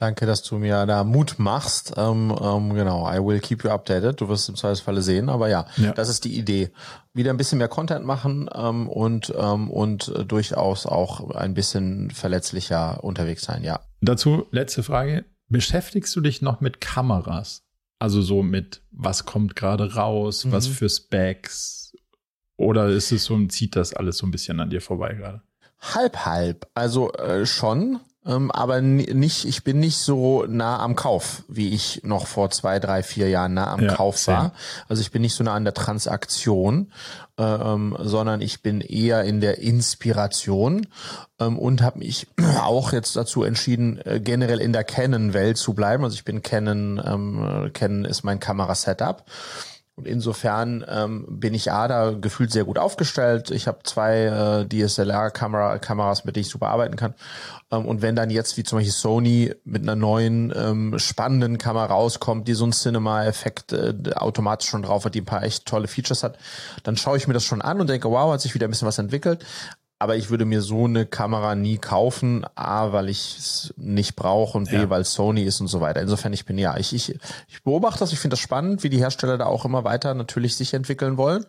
Danke, dass du mir da Mut machst. Ähm, ähm, genau, I will keep you updated. Du wirst im Zweifelsfalle sehen, aber ja, ja, das ist die Idee. Wieder ein bisschen mehr Content machen ähm, und ähm, und durchaus auch ein bisschen verletzlicher unterwegs sein. Ja. Dazu letzte Frage: Beschäftigst du dich noch mit Kameras? Also so mit was kommt gerade raus, mhm. was für Specs? Oder ist es so, zieht das alles so ein bisschen an dir vorbei gerade? Halb, halb. Also äh, schon ähm, aber nicht, ich bin nicht so nah am Kauf, wie ich noch vor zwei, drei, vier Jahren nah am ja, Kauf war. Same. Also ich bin nicht so nah an der Transaktion, äh, ähm, sondern ich bin eher in der Inspiration ähm, und habe mich auch jetzt dazu entschieden, äh, generell in der Canon-Welt zu bleiben. Also ich bin Canon, ähm, Canon ist mein Kamerasetup. Und insofern ähm, bin ich A da gefühlt sehr gut aufgestellt. Ich habe zwei äh, DSLR-Kameras, mit denen ich super arbeiten kann. Ähm, und wenn dann jetzt wie zum Beispiel Sony mit einer neuen ähm, spannenden Kamera rauskommt, die so einen Cinema-Effekt äh, automatisch schon drauf hat, die ein paar echt tolle Features hat, dann schaue ich mir das schon an und denke, wow, hat sich wieder ein bisschen was entwickelt aber ich würde mir so eine Kamera nie kaufen, A, weil ich es nicht brauche und B, ja. weil Sony ist und so weiter. Insofern, ich bin ja, ich, ich, ich beobachte das, ich finde das spannend, wie die Hersteller da auch immer weiter natürlich sich entwickeln wollen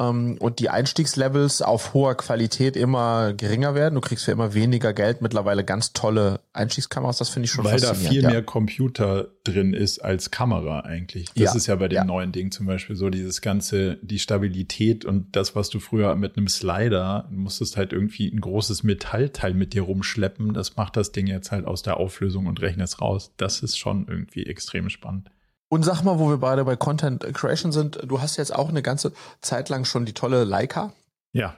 ähm, und die Einstiegslevels auf hoher Qualität immer geringer werden. Du kriegst für immer weniger Geld, mittlerweile ganz tolle Einstiegskameras, das finde ich schon Weil da viel ja. mehr Computer drin ist als Kamera eigentlich. Das ja. ist ja bei dem neuen Ding zum Beispiel so, dieses ganze, die Stabilität und das, was du früher mit einem Slider musstest halt irgendwie ein großes Metallteil mit dir rumschleppen. Das macht das Ding jetzt halt aus der Auflösung und rechnet es raus. Das ist schon irgendwie extrem spannend. Und sag mal, wo wir beide bei Content Creation sind, du hast jetzt auch eine ganze Zeit lang schon die tolle Leica. Ja.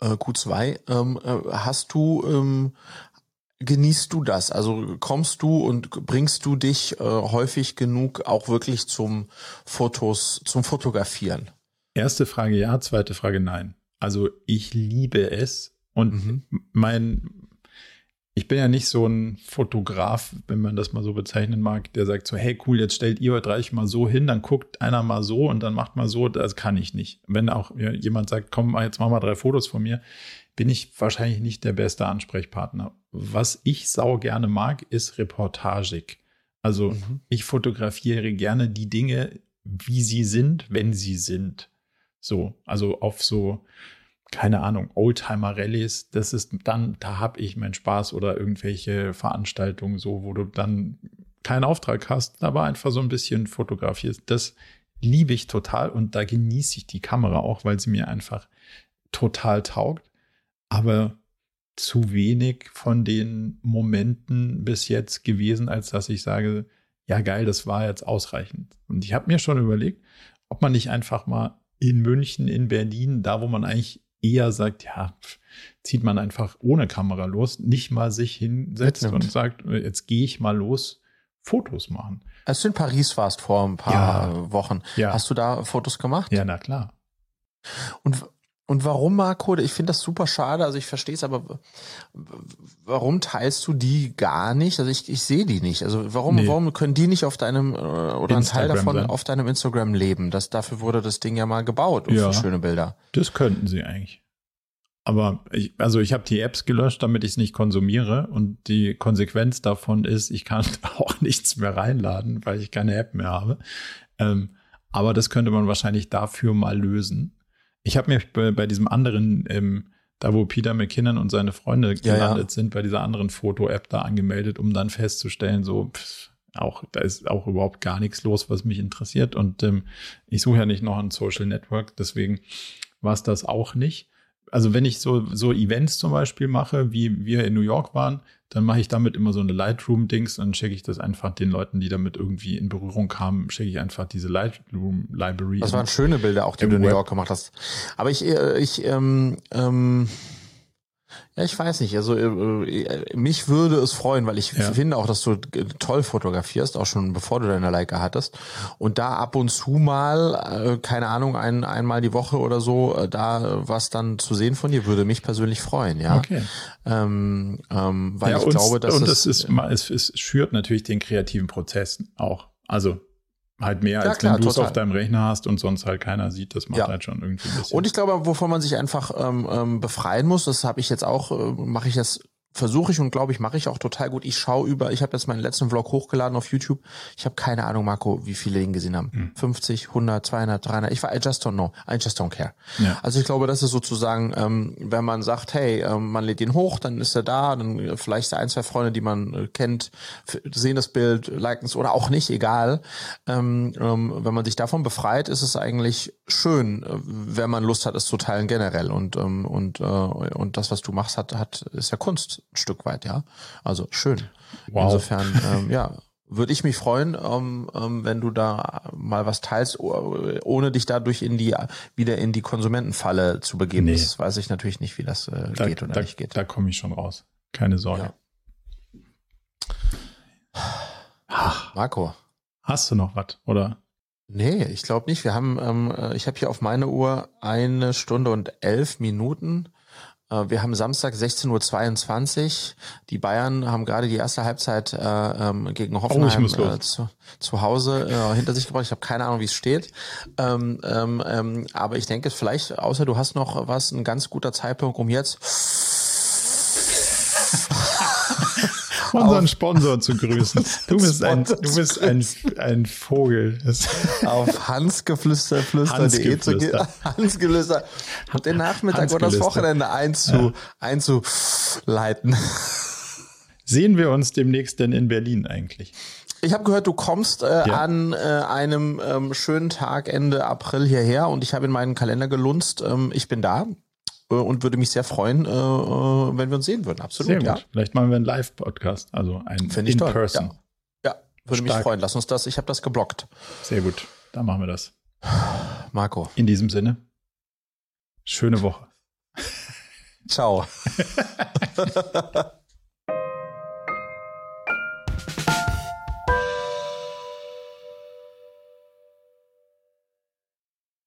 Äh, Q2. Ähm, äh, hast du, ähm, genießt du das? Also kommst du und bringst du dich äh, häufig genug auch wirklich zum Fotos, zum Fotografieren? Erste Frage ja, zweite Frage nein. Also ich liebe es und mhm. mein, ich bin ja nicht so ein Fotograf, wenn man das mal so bezeichnen mag, der sagt so, hey cool, jetzt stellt ihr euch drei mal so hin, dann guckt einer mal so und dann macht mal so, das kann ich nicht. Wenn auch jemand sagt, komm, jetzt mach mal drei Fotos von mir, bin ich wahrscheinlich nicht der beste Ansprechpartner. Was ich sau gerne mag, ist Reportagik. Also mhm. ich fotografiere gerne die Dinge, wie sie sind, wenn sie sind. So, also auf so, keine Ahnung, Oldtimer-Rallyes, das ist dann, da habe ich meinen Spaß oder irgendwelche Veranstaltungen so, wo du dann keinen Auftrag hast, aber einfach so ein bisschen fotografierst. Das liebe ich total und da genieße ich die Kamera auch, weil sie mir einfach total taugt. Aber zu wenig von den Momenten bis jetzt gewesen, als dass ich sage, ja geil, das war jetzt ausreichend. Und ich habe mir schon überlegt, ob man nicht einfach mal in München, in Berlin, da wo man eigentlich eher sagt, ja, zieht man einfach ohne Kamera los, nicht mal sich hinsetzt und sagt, äh, jetzt gehe ich mal los, Fotos machen. Als du in Paris warst vor ein paar ja. Wochen, ja. hast du da Fotos gemacht? Ja, na klar. Und und warum, Marco? Ich finde das super schade. Also ich verstehe es, aber warum teilst du die gar nicht? Also ich, ich sehe die nicht. Also warum, nee. warum können die nicht auf deinem äh, oder ein Teil davon dann. auf deinem Instagram leben? Das, dafür wurde das Ding ja mal gebaut und ja, für schöne Bilder. Das könnten sie eigentlich. Aber ich, also ich habe die Apps gelöscht, damit ich es nicht konsumiere. Und die Konsequenz davon ist, ich kann auch nichts mehr reinladen, weil ich keine App mehr habe. Ähm, aber das könnte man wahrscheinlich dafür mal lösen. Ich habe mich bei, bei, diesem anderen, ähm, da wo Peter McKinnon und seine Freunde gelandet ja. sind, bei dieser anderen Foto-App da angemeldet, um dann festzustellen, so, pff, auch, da ist auch überhaupt gar nichts los, was mich interessiert. Und ähm, ich suche ja nicht noch ein Social Network, deswegen war es das auch nicht also wenn ich so, so Events zum Beispiel mache, wie wir in New York waren, dann mache ich damit immer so eine Lightroom-Dings, dann schicke ich das einfach den Leuten, die damit irgendwie in Berührung kamen, schicke ich einfach diese Lightroom-Library. Das waren schöne Bilder auch, die du in New York gemacht hast. Aber ich, äh, ich, ähm, ähm, Ja, ich weiß nicht. Also äh, mich würde es freuen, weil ich ja. finde auch, dass du toll fotografierst, auch schon bevor du deine Leica hattest. Und da ab und zu mal, äh, keine Ahnung, ein, einmal die Woche oder so, äh, da was dann zu sehen von dir, würde mich persönlich freuen, ja. Okay. Ähm, ähm, weil ja, ich glaube, dass und es, ist, es, es schürt natürlich den kreativen Prozess auch. Also Halt mehr, ja, als klar, wenn du es auf deinem Rechner hast und sonst halt keiner sieht. Das macht ja. halt schon irgendwie ein bisschen. Und ich glaube, wovon man sich einfach ähm, ähm, befreien muss, das habe ich jetzt auch, äh, mache ich jetzt versuche ich und glaube ich mache ich auch total gut. Ich schaue über, ich habe jetzt meinen letzten Vlog hochgeladen auf YouTube. Ich habe keine Ahnung, Marco, wie viele ihn gesehen haben. Hm. 50, 100, 200, 300. Ich war I just don't know. I just don't care. Ja. Also ich glaube, das ist sozusagen, ähm, wenn man sagt, hey, ähm, man lädt ihn hoch, dann ist er da, dann vielleicht ein, zwei Freunde, die man äh, kennt, sehen das Bild, liken es oder auch nicht, egal. Ähm, ähm, wenn man sich davon befreit, ist es eigentlich schön, äh, wenn man Lust hat, es zu teilen generell. Und ähm, und äh, und das, was du machst, hat hat ist ja Kunst ein Stück weit, ja. Also schön. Wow. Insofern, ähm, ja, würde ich mich freuen, ähm, ähm, wenn du da mal was teilst, ohne dich dadurch in die wieder in die Konsumentenfalle zu begeben. Nee. Das weiß ich natürlich nicht, wie das äh, da, geht oder da, nicht geht. Da komme ich schon raus. Keine Sorge. Ja. Marco. Hast du noch was, oder? Nee, ich glaube nicht. Wir haben, ähm, äh, ich habe hier auf meine Uhr eine Stunde und elf Minuten. Äh, wir haben Samstag 16.22 Uhr. Die Bayern haben gerade die erste Halbzeit äh, ähm, gegen oh, Hoffenheim oh, äh, zu, zu Hause äh, hinter sich gebracht. Ich habe keine Ahnung, wie es steht. Ähm, ähm, ähm, aber ich denke, vielleicht, außer du hast noch was, ein ganz guter Zeitpunkt, um jetzt unseren Sponsor zu grüßen. Du bist ein, du bist ein, ein Vogel. auf hansgeflüster.de zu gehen. Hansgelüster. Und den Nachmittag oder das Wochenende einzu, ja. einzuleiten. Sehen wir uns demnächst denn in Berlin eigentlich? Ich habe gehört, du kommst äh, ja. an äh, einem ähm, schönen Tag Ende April hierher und ich habe in meinen Kalender gelunzt. Ähm, ich bin da. Äh, und würde mich sehr freuen, äh, äh, wenn wir uns sehen würden. Absolut. Sehr gut. Ja. Vielleicht machen wir einen Live-Podcast, also ein Finde in toll. Person. Ja, ja würde Stark. mich freuen. Lass uns das. Ich habe das geblockt. Sehr gut. Dann machen wir das. Marco. In diesem Sinne. Schöne Woche. Ciao.